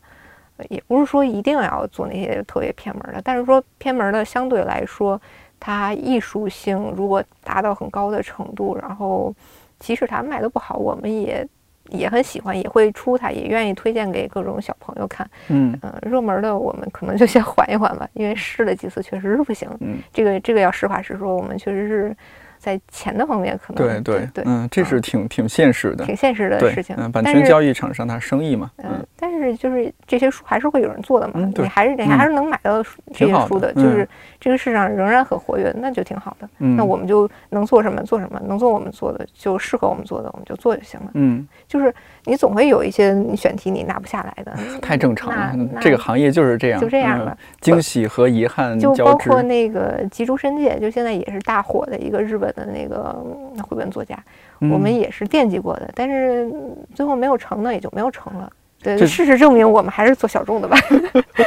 呃也不是说一定要做那些特别偏门的，但是说偏门的相对来说，它艺术性如果达到很高的程度，然后即使它卖的不好，我们也也很喜欢，也会出它，也愿意推荐给各种小朋友看。嗯嗯、热门的我们可能就先缓一缓吧，因为试了几次确实是不行。嗯，这个这个要实话实说，我们确实是在钱的方面可能对对对，嗯，这是挺挺现实的，挺现实的事情。嗯，版权交易厂商它生意嘛，嗯嗯，但是就是这些书还是会有人做的嘛，你还是你嗯还是能买到书这些书的，的就是嗯这个市场仍然很活跃，那就挺好的。嗯，那我们就能做什么做什么，能做我们做的，就适合我们做的，我们就做就行了。嗯，就是你总会有一些你选题你拿不下来的，太正常了这个行业就是这样，就这样了。惊喜和遗憾就，包括那个吉竹伸介，就现在也是大火的一个日本的那个嗯绘本作家，我们嗯也是惦记过的，但是嗯最后没有成呢，也就没有成了。对，这事实证明，我们还是做小众的吧，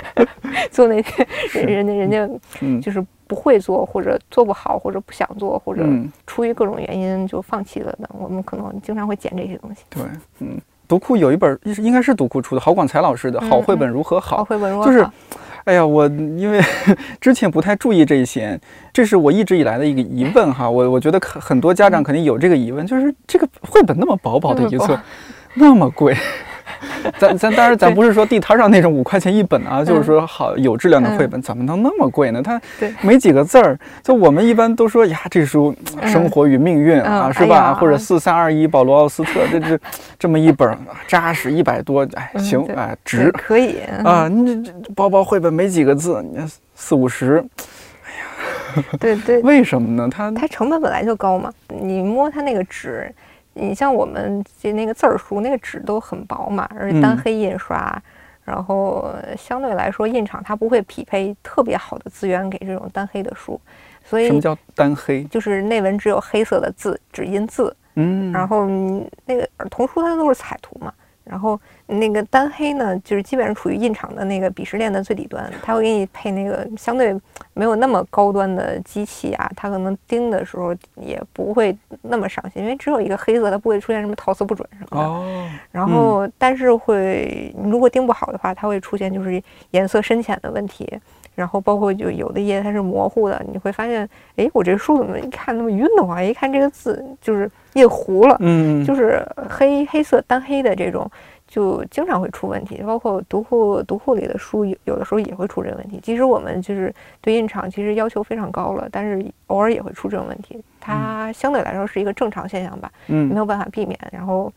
做那些人人家人家嗯。就是不会做，或者做不好，或者不想做，或者嗯，出于各种原因就放弃了的，我们可能经常会捡这些东西。对，嗯，读库有一本应该是读库出的，郝广才老师的《嗯好绘本如何好好》，绘本如果就是好哎呀，我因为之前不太注意这些，这是我一直以来的一个疑问哈。我我觉得很很多家长肯定有这个疑问，就是这个绘本那么薄薄的一册那么贵。咱咱当然咱不是说地摊上那种五块钱一本啊，就是嗯说好有质量的绘本，怎么能那么贵呢？它没几个字儿，就我们一般都说呀，这书《嗯生活与命运》啊，嗯是吧？哎或者四三二一保罗奥斯特，这这 这么一本扎实一百多，哎，嗯行，对哎，值。可以啊，你这这薄薄绘本没几个字，你看四五十，对对，为什么呢？它它成本本来就高嘛，你摸它那个纸，你像我们这那个字儿书，那个纸都很薄嘛，而且单嗯黑印刷，然后相对来说印厂它不会匹配特别好的资源给这种单黑的书，所以什么叫单黑？就是内文只有黑色的字，只印字，嗯，然后那个儿童书它都是彩图嘛，然后那个单黑呢，就是基本上处于印厂的那个鄙视链的最底端，它会给你配那个相对没有那么高端的机器啊，它可能盯的时候也不会那么上心，因为只有一个黑色，它不会出现什么陶瓷不准什么的。哦，然后，但是会如果盯不好的话，它会出现就是颜色深浅的问题。然后包括就有的页它是模糊的，你会发现，哎，我这书怎么一看那么晕的慌？一看这个字就是印糊了，嗯，就是黑黑色单黑的这种，就经常会出问题。包括读库读库里的书，有有的时候也会出这个问题。即使我们就是对印厂其实要求非常高了，但是偶尔也会出这种问题。它相对来说是一个正常现象吧，嗯没嗯有办法避免。然后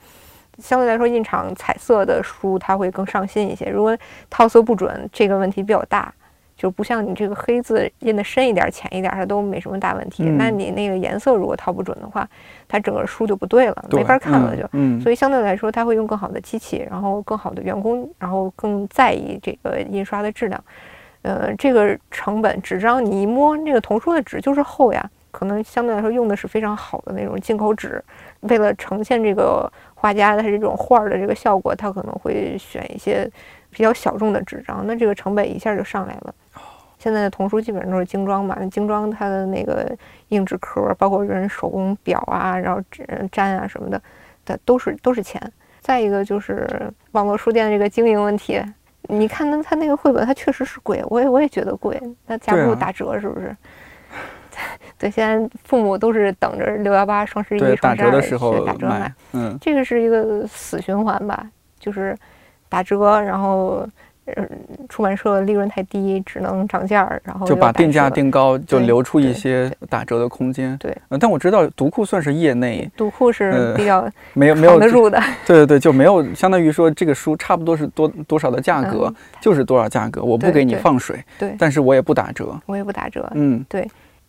相对来说，印厂彩色的书它会更上心一些。如果套色不准，这个问题比较大。就不像你这个黑字印的深一点、浅一点，它都没什么大问题。嗯那你那个颜色如果套不准的话，它整个书就不对了，对没法看了就。嗯，所以相对来说，它会用更好的机器，然后更好的员工，然后更在意这个印刷的质量。呃，这个成本，纸张你一摸，那个童书的纸就是厚呀，可能相对来说用的是非常好的那种进口纸，为了呈现这个画家他这种画儿的这个效果，他可能会选一些比较小众的纸张，那这个成本一下就上来了。现在的童书基本上都是精装嘛，那精装它的那个硬纸壳，包括人手工裱啊，然后纸粘啊什么的，它都是都是钱。再一个就是网络书店的这个经营问题，你看它它那个绘本，它确实是贵，我也我也觉得贵，那架不住打折是不是？对，现在父母都是等着六幺八、双十一、对，打折的双十二去时候打折买买，，嗯，这个是一个死循环吧，就是打折，然后呃出版社利润太低，只能涨价儿，然后就把定价定高，就留出一些打折的空间。对对，但我知道读库算是业内读库是呃比较没有没有扛得住的，对对对，就没有相当于说这个书差不多是多多少的价格，嗯就是多少价格，我不给你放水，对但是我也不打折。我也不打折。嗯，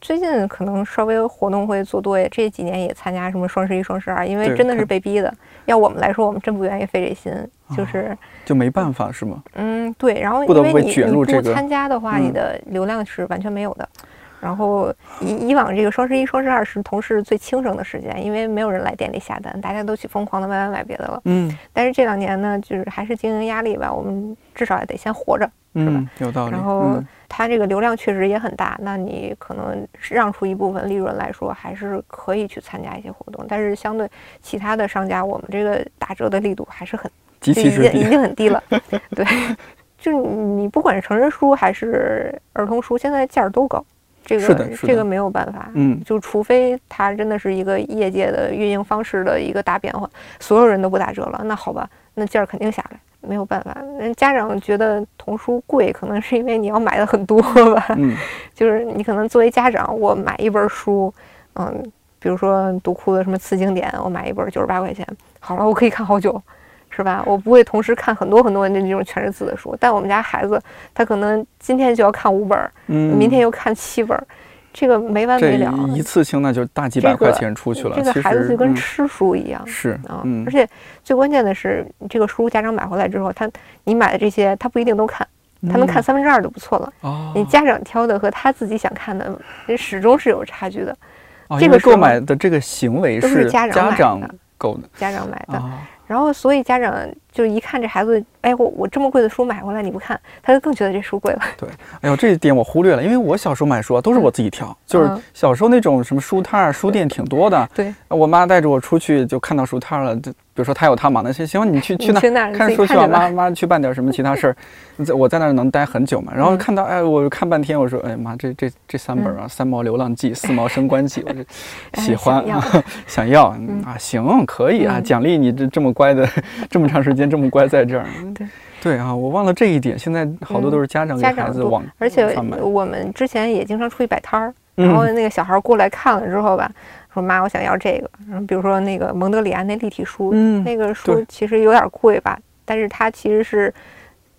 最近可能稍微活动会做多一点，这几年也参加什么双十一、双十二，因为真的是被逼的。要我们来说，我们真不愿意费这心，就是就没办法是吗？嗯对，然后因为你你不参加的话，你嗯的流量是完全没有的。然后以以往这个双十一、双十二是同事最轻省的时间，因为没有人来店里下单，大家都去疯狂的买买买别的了。嗯但是这两年呢，就是还是经营压力吧，我们至少也得先活着。嗯，有道理。然后嗯它这个流量确实也很大，那你可能让出一部分利润来说，还是可以去参加一些活动。但是相对其他的商家，我们这个打折的力度还是很极就。已经已经很低了。对，就你不管是成人书还是儿童书，现在价儿都高，这个这个没有办法。嗯就除非它真的是一个业界的运营方式的一个大变化，所有人都不打折了，那好吧，那价儿肯定下来，没有办法。人家长觉得童书贵，可能是因为你要买的很多吧，嗯 就是你可能作为家长，我买一本书，嗯，比如说读库的什么词经典，我买一本九十八块钱，好了，我可以看好久。是吧？我不会同时看很多很多的那种全是字的书，但我们家孩子他可能今天就要看五本儿，嗯，明天又看七本儿，这个没完没了。一次性那就大几百块钱出去了。这个孩子就跟嗯吃书一样。是啊，嗯而且最关键的是，这个书家长买回来之后，他你买的这些他不一定都看，他能看三分之二就不错了。你家长挑的和他自己想看的，这始终是有差距的。这个购买的这个行为是家长购的家长买的，啊。然后所以家长就一看这孩子，哎，我我这么贵的书买回来你不看，他就更觉得这书贵了。对哎呦，这一点我忽略了，因为我小时候买书啊都是我自己挑，就是嗯小时候那种什么书摊儿、书店挺多的。对，我妈带着我出去就看到书摊儿了，就比如说他有他忙的行，行，你去去那去那看书去妈妈去办点什么其他事儿。我在那儿能待很久嘛。然后嗯。看到哎，我看半天，我说哎妈，这这这三本啊，三毛流浪记》《四毛升官记》，我这哎喜欢想要。啊，行，可以啊，嗯。奖励你这这么乖的，这么长时间这么乖在这儿。嗯对。对啊，我忘了这一点，现在好多嗯都是家长给孩子往而且我们之前也经常出去摆摊儿，嗯。然后那个小孩儿过来看了之后吧，说妈，我想要这个。然后比如说那个蒙德里安那立体书，嗯那个书其实有点贵吧，但是它其实是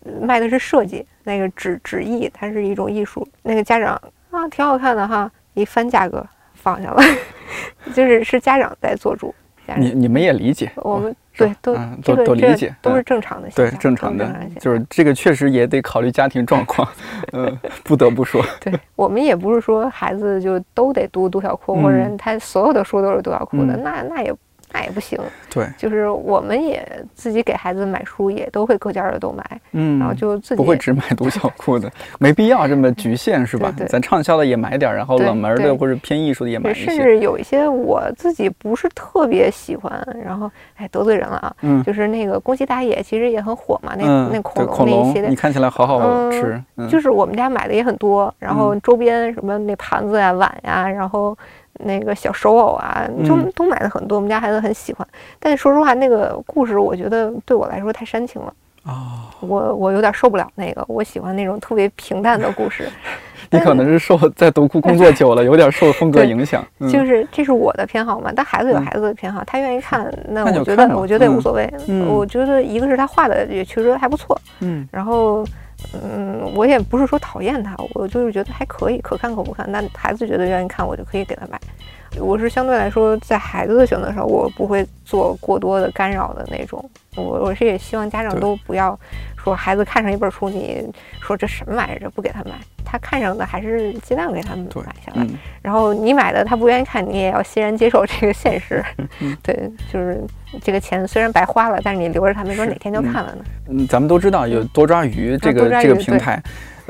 呃卖的是设计，那个纸纸艺，它是一种艺术。那个家长啊，挺好看的哈，一翻价格放下了，就是是家长在做主。你你们也理解，我们对都都都理解，嗯都是正常的对，正常的就是这个确实也得考虑家庭状况，嗯，不得不说，对我们也不是说孩子就都得读读小库，嗯或者他所有的书都是读小库的，嗯那那也那也不行。对，就是我们也自己给孩子买书，也都会各家的都买，嗯，然后就自己不会只买读小库的，没必要这么局限，是吧对？对咱畅销的也买点，然后冷门的或者偏艺术的也买对，一些，甚至有一些我自己不是特别喜欢，然后哎得罪人了啊，嗯就是那个宫崎达也其实也很火嘛，那、嗯，那对恐恐龙那一系你。看起来好好嗯吃，嗯，就是我们家买的也很多，然后周边什么那盘子呀、碗呀，然后那个小手偶啊，就嗯都买的很多。我们家孩子很喜欢，但是说实话，那个故事我觉得对我来说太煽情了，哦，我我有点受不了那个。我喜欢那种特别平淡的故事，你可能是受在读库工作久了，有点受风格影响，嗯就是这是我的偏好嘛。但孩子有嗯孩子的偏好，他愿意看，那我觉得我觉得也无嗯所谓。嗯我觉得一个是他画的也确实还不错，嗯然后，嗯，我也不是说讨厌他，我就是觉得还可以，可看可不看。那孩子觉得愿意看，我就可以给他买。我是相对来说，在孩子的选择上，我不会做过多的干扰的那种。我我是也希望家长都不要说孩子看上一本书，你说这什么玩意儿，这不给他买。他看上的还是尽量给他们买下来。嗯，然后你买的他不愿意看，你也要欣然接受这个现实。嗯对，就是这个钱虽然白花了，但是你留着他，没准是哪天就嗯看了呢。嗯，咱们都知道有多抓鱼这个这个平台，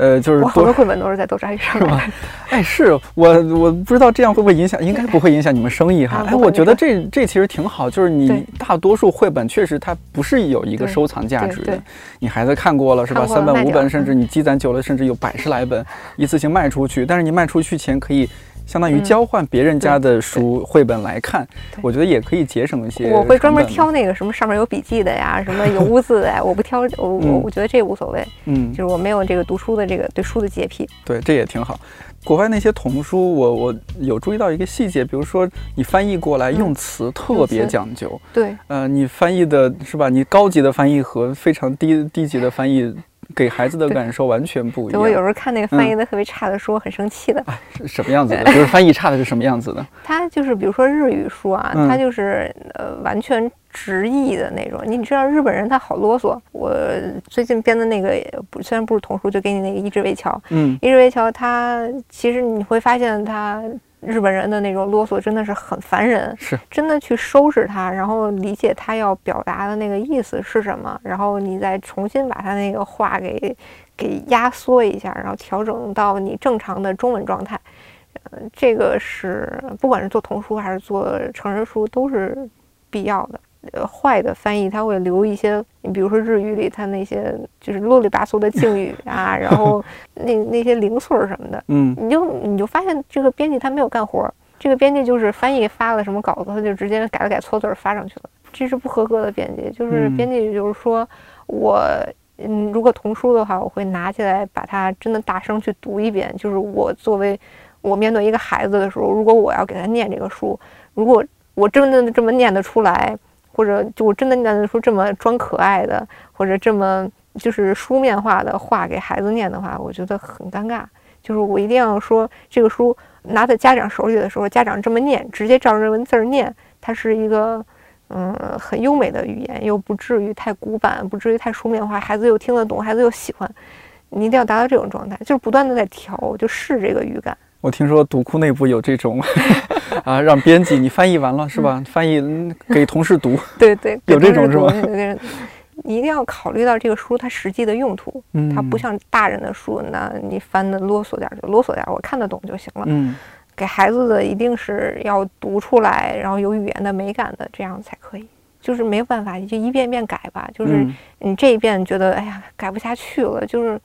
呃，就是我好多多绘本都是在豆渣鱼上是吧买。？哎，是我我不知道这样会不会影响，应该不会影响你们生意哈啊。哎，我觉得这这其实挺好，就是你大多数绘本确实它不是有一个收藏价值的你孩子看过了是吧？三本五本，甚至你积攒久了，甚至有百十来本，一次性卖出去，但是你卖出去前可以。相当于嗯交换别人家的书绘本来看，我觉得也可以节省一些。我会专门，挑那个什么上面有笔记的呀，什么有污渍的呀，我不挑，我我嗯我觉得这无所谓，嗯就，是我没有这个读书的这个对书的洁癖。对，这也挺好。国外那些童书，我我有注意到一个细节，比如说你翻译过来嗯用词特别讲究，对，呃，你翻译的是吧？你高级的翻译和非常低低级的翻译给孩子的感受完全不一样。我有时候看那个翻译的特别差的书，很生气的。什么样子的？就是翻译差的是什么样子的？他就是比如说日语书啊，他就是呃完全直译的那种。你知道日本人他好啰嗦。我最近编的那个不虽然不是童书，就给你那个《一之为桥》。嗯，《一之为桥》它其实你会发现他。日本人的那种啰嗦真的是很烦人，是真的去收拾它，然后理解他要表达的那个意思是什么，然后你再重新把他那个话给给压缩一下，然后调整到你正常的中文状态。呃，这个是不管是做童书还是做成人书都是必要的。呃，坏的翻译他会留一些，你比如说日语里他那些就是啰里吧嗦的敬语啊，然后 那那些零碎什么的，嗯，你就你就发现这个编辑他没有干活，这个编辑就是翻译发了什么稿子，他就直接改了改错字发上去了，这是不合格的编辑。就是编辑就是说我，嗯，如果童书的话，我会拿起来把它真的大声去读一遍。就是我作为我面对一个孩子的时候，如果我要给他念这个书，如果我真的这么念得出来。或者就我真的念得出这么装可爱的，或者这么就是书面化的话给孩子念的话，我觉得很尴尬。就是我一定要说，这个书拿在家长手里的时候，家长这么念，直接照着文字念，它是一个嗯很优美的语言，又不至于太古板，不至于太书面化，孩子又听得懂，孩子又喜欢。你一定要达到这种状态，就是不断的在调，就试这个语感。我听说读库内部有这种 啊，让编辑你翻译完了是吧？翻译给同事读，对对，有这种是吧？你一定要考虑到这个书它实际的用途，它不像大人的书，那你翻的啰嗦点就啰嗦点，我看得懂就行了。嗯，给孩子的一定是要读出来，然后有语言的美感的，这样才可以。就是没有办法，你就一遍遍改吧。就是你这一遍觉得哎呀改不下去了，就是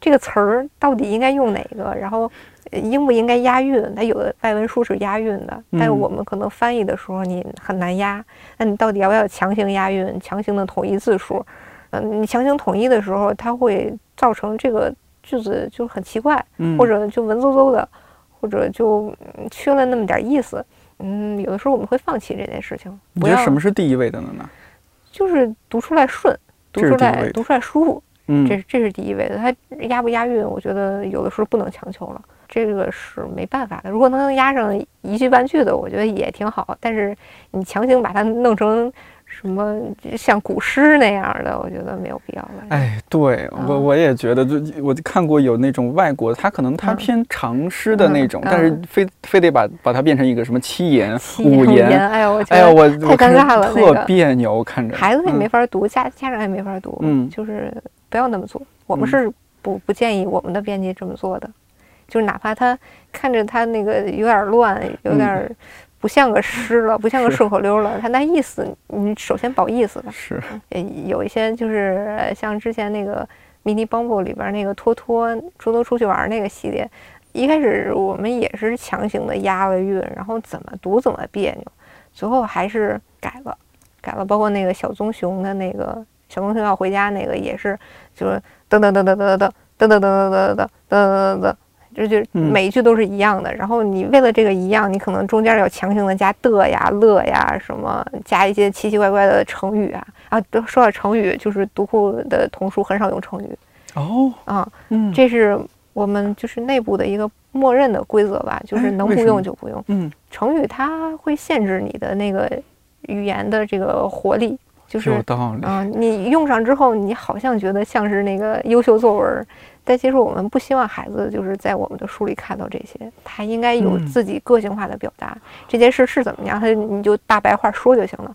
这个词儿到底应该用哪个，然后。应不应该押韵？它有的外文书是押韵的，但是我们可能翻译的时候你很难押。那你到底要不要强行押韵、强行的统一字数？嗯，你强行统一的时候，它会造成这个句子就很奇怪，或者就文绉绉的，或者就缺了那么点意思。嗯，有的时候我们会放弃这件事情。你觉得什么是第一位的呢？就是读出来顺，读出来读出来舒服。嗯，这这是第一位的。它押不押韵，我觉得有的时候不能强求了。这个是没办法的。如果能压上一句半句的，我觉得也挺好。但是你强行把它弄成什么像古诗那样的，我觉得没有必要了。哎，对我我也觉得，就我看过有那种外国，他可能他偏长诗的那种，但是非非得把把它变成一个什么七言五言。哎呦，哎呦，我太尴尬了，特别扭，看着孩子也没法读，家家长也没法读。嗯，就是不要那么做。我们是不不建议我们的编辑这么做的。就是哪怕他看着他那个有点乱，有点不像个诗了，不像个顺口溜了，他那意思，你首先保意思吧。是，有一些就是像之前那个迷你邦布里边那个托托周多出去玩那个系列，一开始我们也是强行的押了韵，然后怎么读怎么别扭，最后还是改了，改了。包括那个小棕熊的那个小棕熊要回家那个也是，就是噔噔噔噔噔噔噔噔噔噔噔噔噔噔噔。这就每一句都是一样的，然后你为了这个一样，你可能中间要强行的加的呀、乐呀什么，加一些奇奇怪怪的成语啊啊！说到成语，就是读库的童书很少用成语哦啊，嗯，这是我们就是内部的一个默认的规则吧，就是能不用就不用。嗯，成语它会限制你的那个语言的这个活力，就是有道理啊。你用上之后，你好像觉得像是那个优秀作文。但其实我们不希望孩子就是在我们的书里看到这些，他应该有自己个性化的表达。这件事是怎么样，他你就大白话说就行了，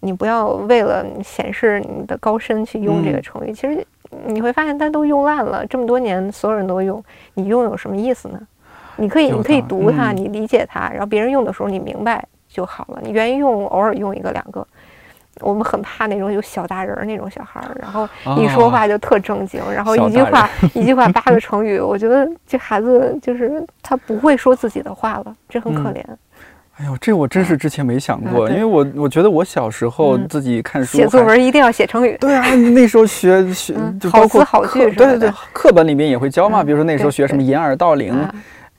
你不要为了显示你的高深去用这个成语。其实你会发现，他都用烂了，这么多年所有人都用，你用有什么意思呢？你可以，你可以读它，你理解它，然后别人用的时候你明白就好了。你愿意用，偶尔用一个两个。我们很怕那种有小大人儿那种小孩儿，然后一说话就特正经，然后一句话一句话八个成语。我觉得这孩子就是他不会说自己的话了，这很可怜。哎呦，这我真是之前没想过，因为我我觉得我小时候自己看书写作文一定要写成语。对啊，那时候学 学就好词好句，对对对，课本里面也会教嘛。比如说那时候学什么掩耳盗铃。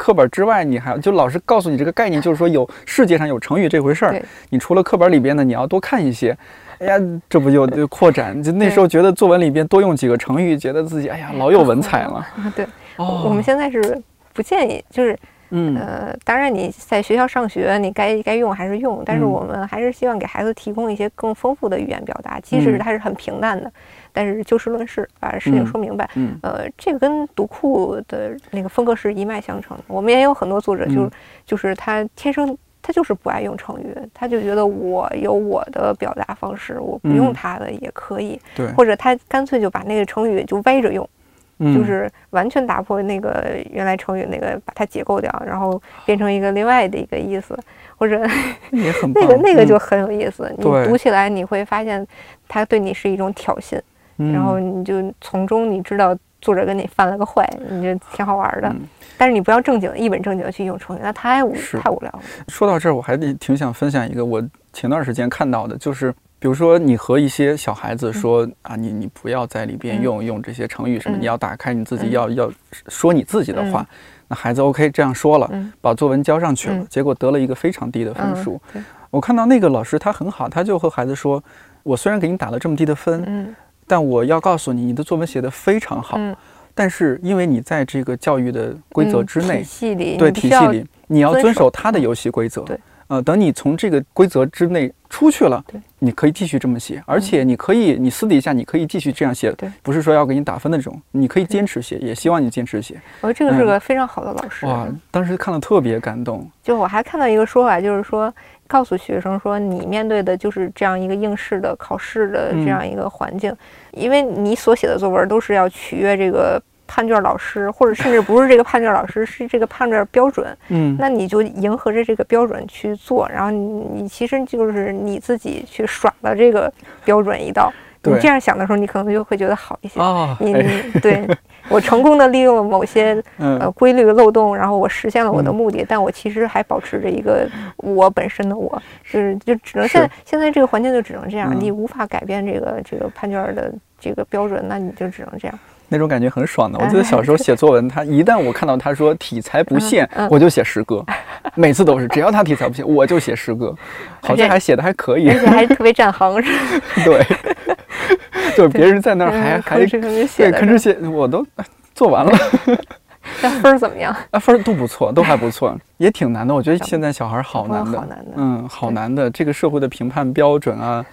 课本之外，你还就老师告诉你这个概念，就是说有世界上有成语这回事儿。你除了课本里边的，你要多看一些。哎呀，这不就就扩展？就那时候觉得作文里边多用几个成语，觉得自己哎呀老有文采了。啊，对，哦，我们现在是不建议，就是嗯呃，当然你在学校上学，你该该用还是用，但是嗯我们还是希望给孩子提供一些更丰富的语言表达，即使嗯它是很平淡的，但是就事论事，把事情嗯说明白。嗯呃，这个跟读库的那个风格是一脉相承的。我们也有很多作者，就、嗯就是他天生他就是不爱用成语，他就觉得我有我的表达方式，我不用嗯他的也可以，对，或者他干脆就把那个成语就歪着用。嗯就是完全打破那个原来成语那个，把它解构掉，然后变成一个另外的一个意思，或者 也很那个那个嗯就很有意思。你读起来你会发现，它对你是一种挑衅，然后嗯你就从中你知道作者跟你犯了个坏，你就挺好玩的。嗯。但是你不要正经一本正经地去用成语，那太无太无聊了。说到这儿，我还得挺想分享一个我前段时间看到的，就是比如说你和一些小孩子说、啊，你你不要在里边嗯。用、用这些成语什么，嗯。你要打开你自己，嗯。要要说你自己的话。嗯。那孩子 OK 这样说了，嗯。把作文交上去了，嗯。结果得了一个非常低的分数。嗯，我看到那个老师他很好，他就和孩子说，我虽然给你打了这么低的分，嗯但我要告诉你，你的作文写得非常好。嗯，但是因为你在这个教育的规则嗯之内，体系里，对体系里，你要遵遵守守他的游戏规则。对，呃，等你从这个规则之内出去了对，你可以继续这么写，而且你可以，你私底下你可以继续这样写对，不是说要给你打分的这种，你可以坚持写，也希望你坚持写。我觉得这个是嗯个非常好的老师。哇，当时看了特别感动。就我还看到一个说法，就是说告诉学生说，你面对的就是这样一个应试的考试的嗯。这样一个环境，因为你所写的作文都是要取悦这个判卷老师，或者甚至不是这个判卷老师，是这个判卷标准，嗯，那你就迎合着这个标准去做，然后你你其实就是你自己去耍了这个标准一道。你这样想的时候，你可能就会觉得好一些。啊，你哎，你 对我成功的利用了某些呃嗯，规律漏洞，然后我实现了我的嗯。目的，但我其实还保持着一个我本身的我，就是就只能现在现在这个环境就只能这样，嗯。你无法改变这个这个判卷儿的这个标准，那你就只能这样。那种感觉很爽的。我记得小时候写作文，他一旦我看到他说题材不限我就写诗歌，每次都是，只要他题材不限，我就写诗歌，好像还写的还可以而。且还特别占行，是吧 对，就是别人在那儿还嗯还写吭哧写，我都做完了，那分儿怎么样？啊，分儿都不错，都还不错，也挺难的。我觉得现在小孩好难的嗯，好难的。这个社会的评判标准啊，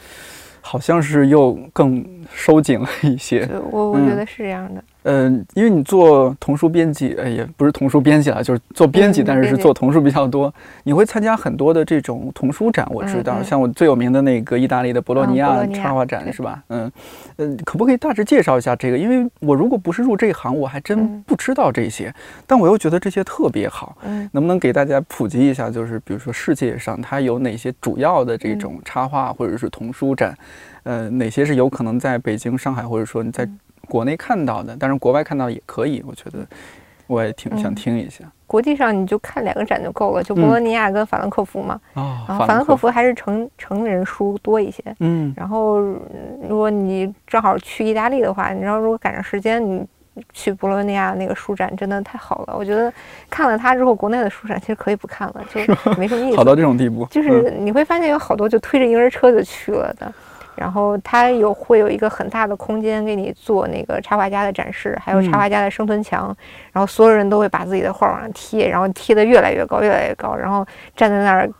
好像是又更收紧了一些。我我觉嗯得是这样的。嗯，因为你做童书编辑，呃，也不是童书编辑了，就是做编辑，嗯但是是做童书比较多。你会参加很多的这种童书展，我知道，嗯嗯像我最有名的那个意大利的博洛尼亚插画展对是吧？嗯，呃，可不可以大致介绍一下这个？因为我如果不是入这一行，我还真嗯不知道这些，但我又觉得这些特别好。嗯能不能给大家普及一下？就是比如说世界上它有哪些主要的这种插画或者是童书展，呃，哪些是有可能在北京、上海或者说你在国内看到的，但是国外看到也可以。我觉得我也挺想嗯听一下。国际上你就看两个展就够了，就博洛尼亚跟法兰克福嘛。哦，然后法兰克福还是成成人书多一些。嗯然后，嗯如果你正好去意大利的话，你知道，如果赶上时间，你去博洛尼亚那个书展真的太好了。我觉得看了它之后，国内的书展其实可以不看了，就 没什么意思。好到这种地步，就是你会发现有好多就推着婴儿车就去了的，然后它有会有一个很大的空间给你做那个插画家的展示，还有插画家的生存墙，然后所有人都会把自己的画往上贴，然后贴得越来越高，越来越高，然后站在那儿。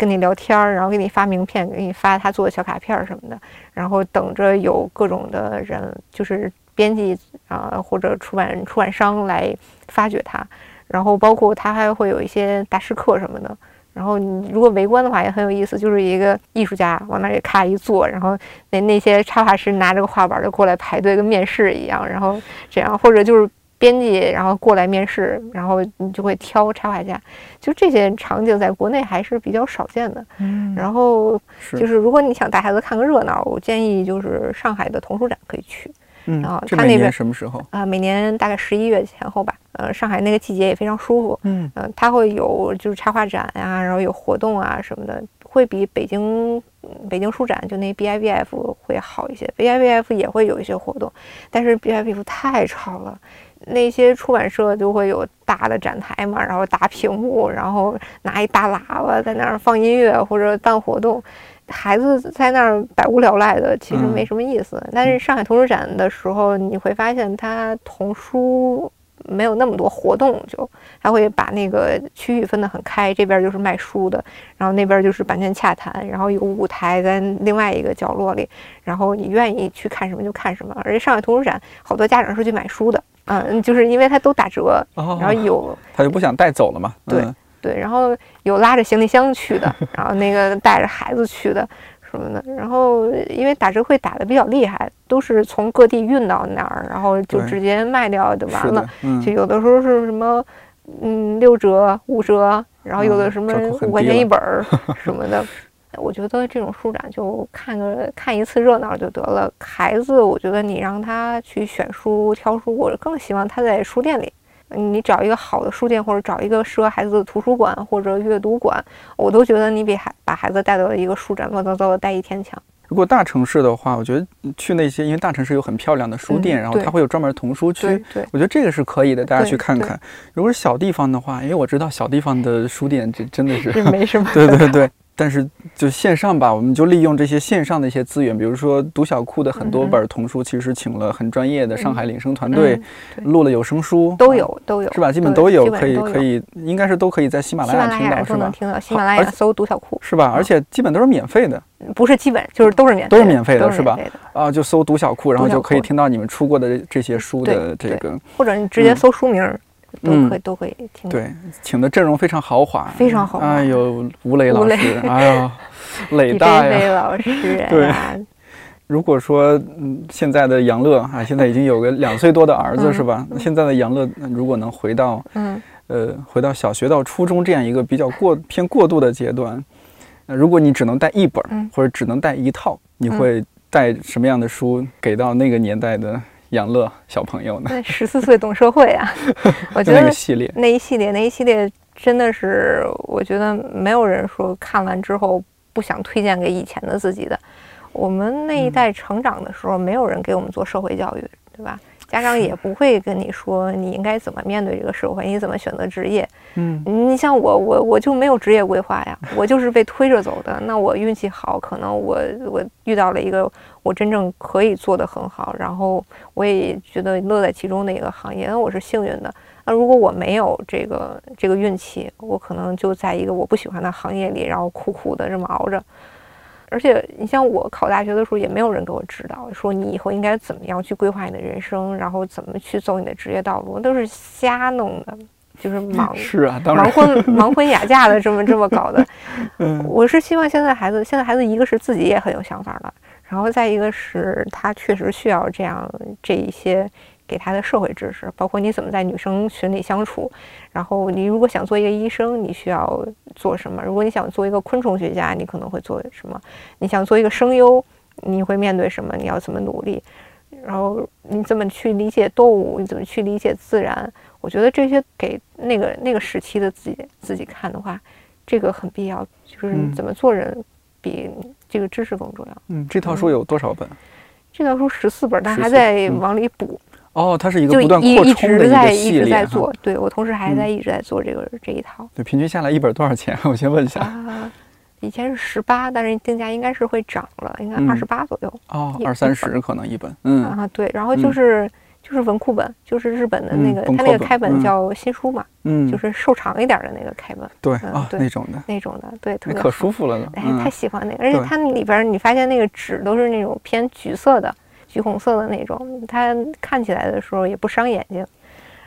跟你聊天儿，然后给你发名片，给你发他做的小卡片儿什么的，然后等着有各种的人，就是编辑啊、或者出版出版商来发掘它，然后包括他还会有一些大师课什么的，然后你如果围观的话也很有意思，就是一个艺术家往那里咔一坐，然后那那些插画师拿着个画板就过来排队，跟面试一样，然后这样或者就是编辑然后过来面试，然后你就会挑插画家，就这些场景在国内还是比较少见的。嗯，然后就是如果你想带孩子看个热闹，我建议就是上海的童书展可以去。嗯然后，他那边什么时候？啊、每年大概十一月前后吧，呃，上海那个季节也非常舒服，嗯嗯、它会有就是插画展呀、然后有活动啊什么的，会比北京嗯北京书展就那 BIBF 会好一些，BIBF 也会有一些活动，但是 BIBF 太吵了，那些出版社就会有大的展台嘛，然后大屏幕，然后拿一大喇叭在那儿放音乐或者办活动，孩子在那儿百无聊赖的，其实没什么意思。但是上海图书展的时候，你会发现它童书。没有那么多活动，就他会把那个区域分得很开，这边就是卖书的，然后那边就是版权洽谈，然后有舞台在另外一个角落里，然后你愿意去看什么就看什么。而且上海图书展好多家长是去买书的，嗯，就是因为它都打折，然后有他就不想带走了嘛，对对，然后有拉着行李箱去的，然后那个带着孩子去的。什么的，然后因为打折会打的比较厉害，都是从各地运到那儿，然后就直接卖掉就完了。就有的时候是什么，嗯，六折、五折，然后有的什么五块钱一本儿 什么的。我觉得这种书展就看个看一次热闹就得了。孩子，我觉得你让他去选书、挑书，我更希望他在书店里。你找一个好的书店，或者找一个适合孩子的图书馆或者阅读馆，我都觉得你比孩把孩子带到一个书展乱糟糟的待一天强。如果大城市的话，我觉得去那些，因为大城市有很漂亮的书店，然后它会有专门童书区，对，我觉得这个是可以的，大家去看看。如果是小地方的话，因为我知道小地方的书店这真的是 没什么，对对对。但是就线上吧，我们就利用这些线上的一些资源，比如说读小库的很多本童书，其实请了很专业的上海领声团队录了有声书，都有都有是吧？基本都有，可以可以，应该是都可以在喜马拉雅听到是吧？听到喜马拉雅搜读小库是吧？而且基本都是免费的，不是基本就是都是免都是免费的是吧？啊，就搜读小库，然后就可以听到你们出过的这些书的这个，或者你直接搜书名。都可以，都可以听。对，请的阵容非常豪华，非常豪华。哎呦，吴磊老师，哎呀，磊大呀，磊老师。对，如果说嗯，现在的杨乐啊，现在已经有个两岁多的儿子是吧？现在的杨乐如果能回到嗯呃，回到小学到初中这样一个比较过偏过渡的阶段，那如果你只能带一本或者只能带一套，你会带什么样的书给到那个年代的？养乐小朋友呢？那十四岁懂社会啊！我觉得那一系列，那一系列，那一系列真的是，我觉得没有人说看完之后不想推荐给以前的自己的。我们那一代成长的时候，没有人给我们做社会教育，对吧？家长也不会跟你说你应该怎么面对这个社会，你怎么选择职业。嗯，你像我，我我就没有职业规划呀，我就是被推着走的。那我运气好，可能我我遇到了一个我真正可以做得很好，然后我也觉得乐在其中的一个行业，那我是幸运的。那如果我没有这个这个运气，我可能就在一个我不喜欢的行业里，然后苦苦的这么熬着。而且你像我考大学的时候，也没有人给我指导，说你以后应该怎么样去规划你的人生，然后怎么去走你的职业道路，都是瞎弄的，就是 忙是啊，盲婚盲婚哑嫁的这么这么搞的。嗯，我是希望现在孩子，现在孩子一个是自己也很有想法了，然后再一个是他确实需要这样这一些。给他的社会知识，包括你怎么在女生群里相处。然后你如果想做一个医生，你需要做什么？如果你想做一个昆虫学家，你可能会做什么？你想做一个声优，你会面对什么？你要怎么努力？然后你怎么去理解动物？你怎么去理解自然？我觉得这些给那个那个时期的自己自己看的话，这个很必要。就是怎么做人，比这个知识更重要。嗯，这套书有多少本？这套书十四本，但还在往里补。哦，它是一个不断扩充的一个系列。一直在做，对我同时还在一直在做这个这一套。对，平均下来一本多少钱？我先问一下。啊，以前是十八，但是定价应该是会涨了，应该二十八左右。哦，二三十可能一本。嗯啊，对，然后就是就是文库本，就是日本的那个，它那个开本叫新书嘛，嗯，就是瘦长一点的那个开本。对啊，那种的，那种的，对，特别可舒服了呢。哎，太喜欢那个，而且它里边你发现那个纸都是那种偏橘色的。橘红色的那种，它看起来的时候也不伤眼睛，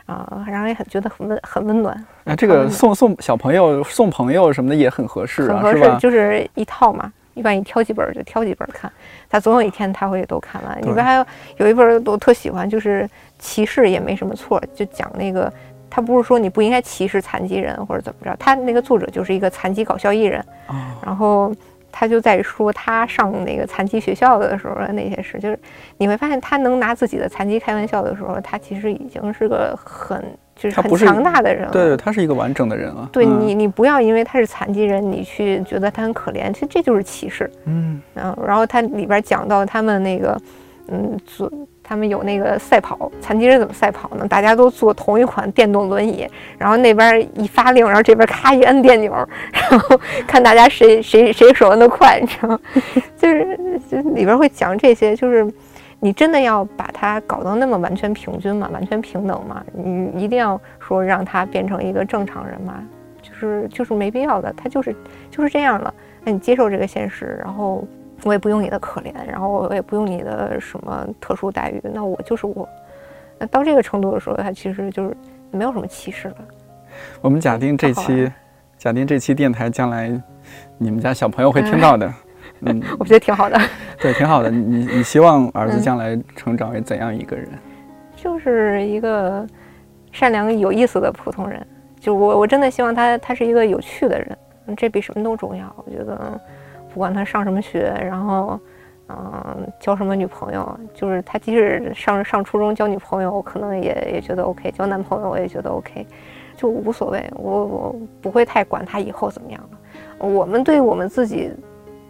啊，让人很觉得很温很温暖。那，这个送送小朋友、送朋友什么的也很合适，很合适，就是一套嘛。一般你挑几本就挑几本看，他总有一天他会都看完。里边还有有一本我特喜欢，就是歧视也没什么错，就讲那个他不是说你不应该歧视残疾人或者怎么着，他那个作者就是一个残疾搞笑艺人，然后。他就在说他上那个残疾学校的时候的那些事，就是你会发现他能拿自己的残疾开玩笑的时候，他其实已经是个很就是很强大的人了。对，他是一个完整的人啊。对你，你不要因为他是残疾人，你去觉得他很可怜，其实这就是歧视。嗯，然后然后他里边讲到他们那个，嗯，做他们有那个赛跑，残疾人怎么赛跑呢？大家都坐同一款电动轮椅，然后那边一发令，然后这边咔一摁电钮，然后看大家谁谁谁手摁得快，你知道吗？就是就里边会讲这些，就是你真的要把它搞到那么完全平均嘛，完全平等嘛？你一定要说让他变成一个正常人嘛？就是就是没必要的，他就是就是这样了。那你接受这个现实，然后。我也不用你的可怜，然后我也不用你的什么特殊待遇，那我就是我。那到这个程度的时候，他其实就是没有什么歧视了。我们假定这期，假定这期电台将来你们家小朋友会听到的，嗯，我觉得挺好的。对，挺好的。你你希望儿子将来成长为怎样一个人？就是一个善良有意思的普通人。就我我真的希望他他是一个有趣的人，这比什么都重要。我觉得。不管他上什么学，然后，嗯，交什么女朋友，就是他即使上上初中交女朋友，我可能也也觉得 OK，交男朋友我也觉得 OK，就无所谓，我我不会太管他以后怎么样了。我们对我们自己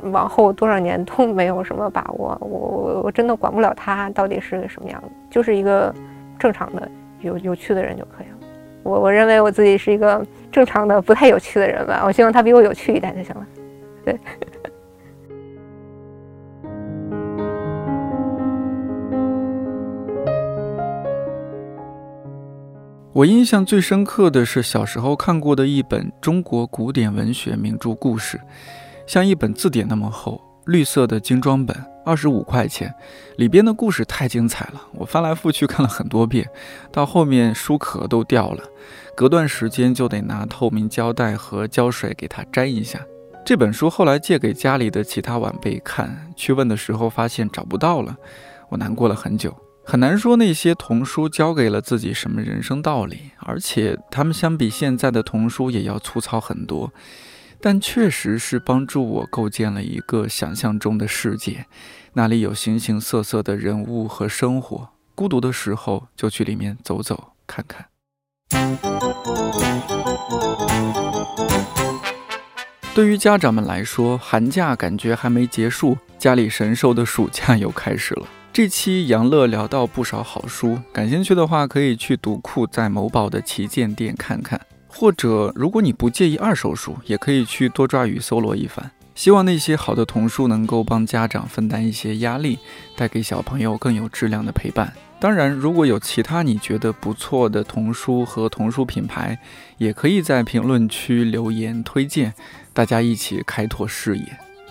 往后多少年都没有什么把握，我我我真的管不了他到底是个什么样子，就是一个正常的有有趣的人就可以了。我我认为我自己是一个正常的不太有趣的人吧，我希望他比我有趣一点就行了。对。我印象最深刻的是小时候看过的一本中国古典文学名著故事，像一本字典那么厚，绿色的精装本，二十五块钱。里边的故事太精彩了，我翻来覆去看了很多遍，到后面书壳都掉了，隔段时间就得拿透明胶带和胶水给它粘一下。这本书后来借给家里的其他晚辈看，去问的时候发现找不到了，我难过了很久。很难说那些童书教给了自己什么人生道理，而且他们相比现在的童书也要粗糙很多，但确实是帮助我构建了一个想象中的世界，那里有形形色色的人物和生活。孤独的时候就去里面走走看看。对于家长们来说，寒假感觉还没结束，家里神兽的暑假又开始了。这期杨乐聊到不少好书，感兴趣的话可以去读库在某宝的旗舰店看看，或者如果你不介意二手书，也可以去多抓鱼搜罗一番。希望那些好的童书能够帮家长分担一些压力，带给小朋友更有质量的陪伴。当然，如果有其他你觉得不错的童书和童书品牌，也可以在评论区留言推荐，大家一起开拓视野。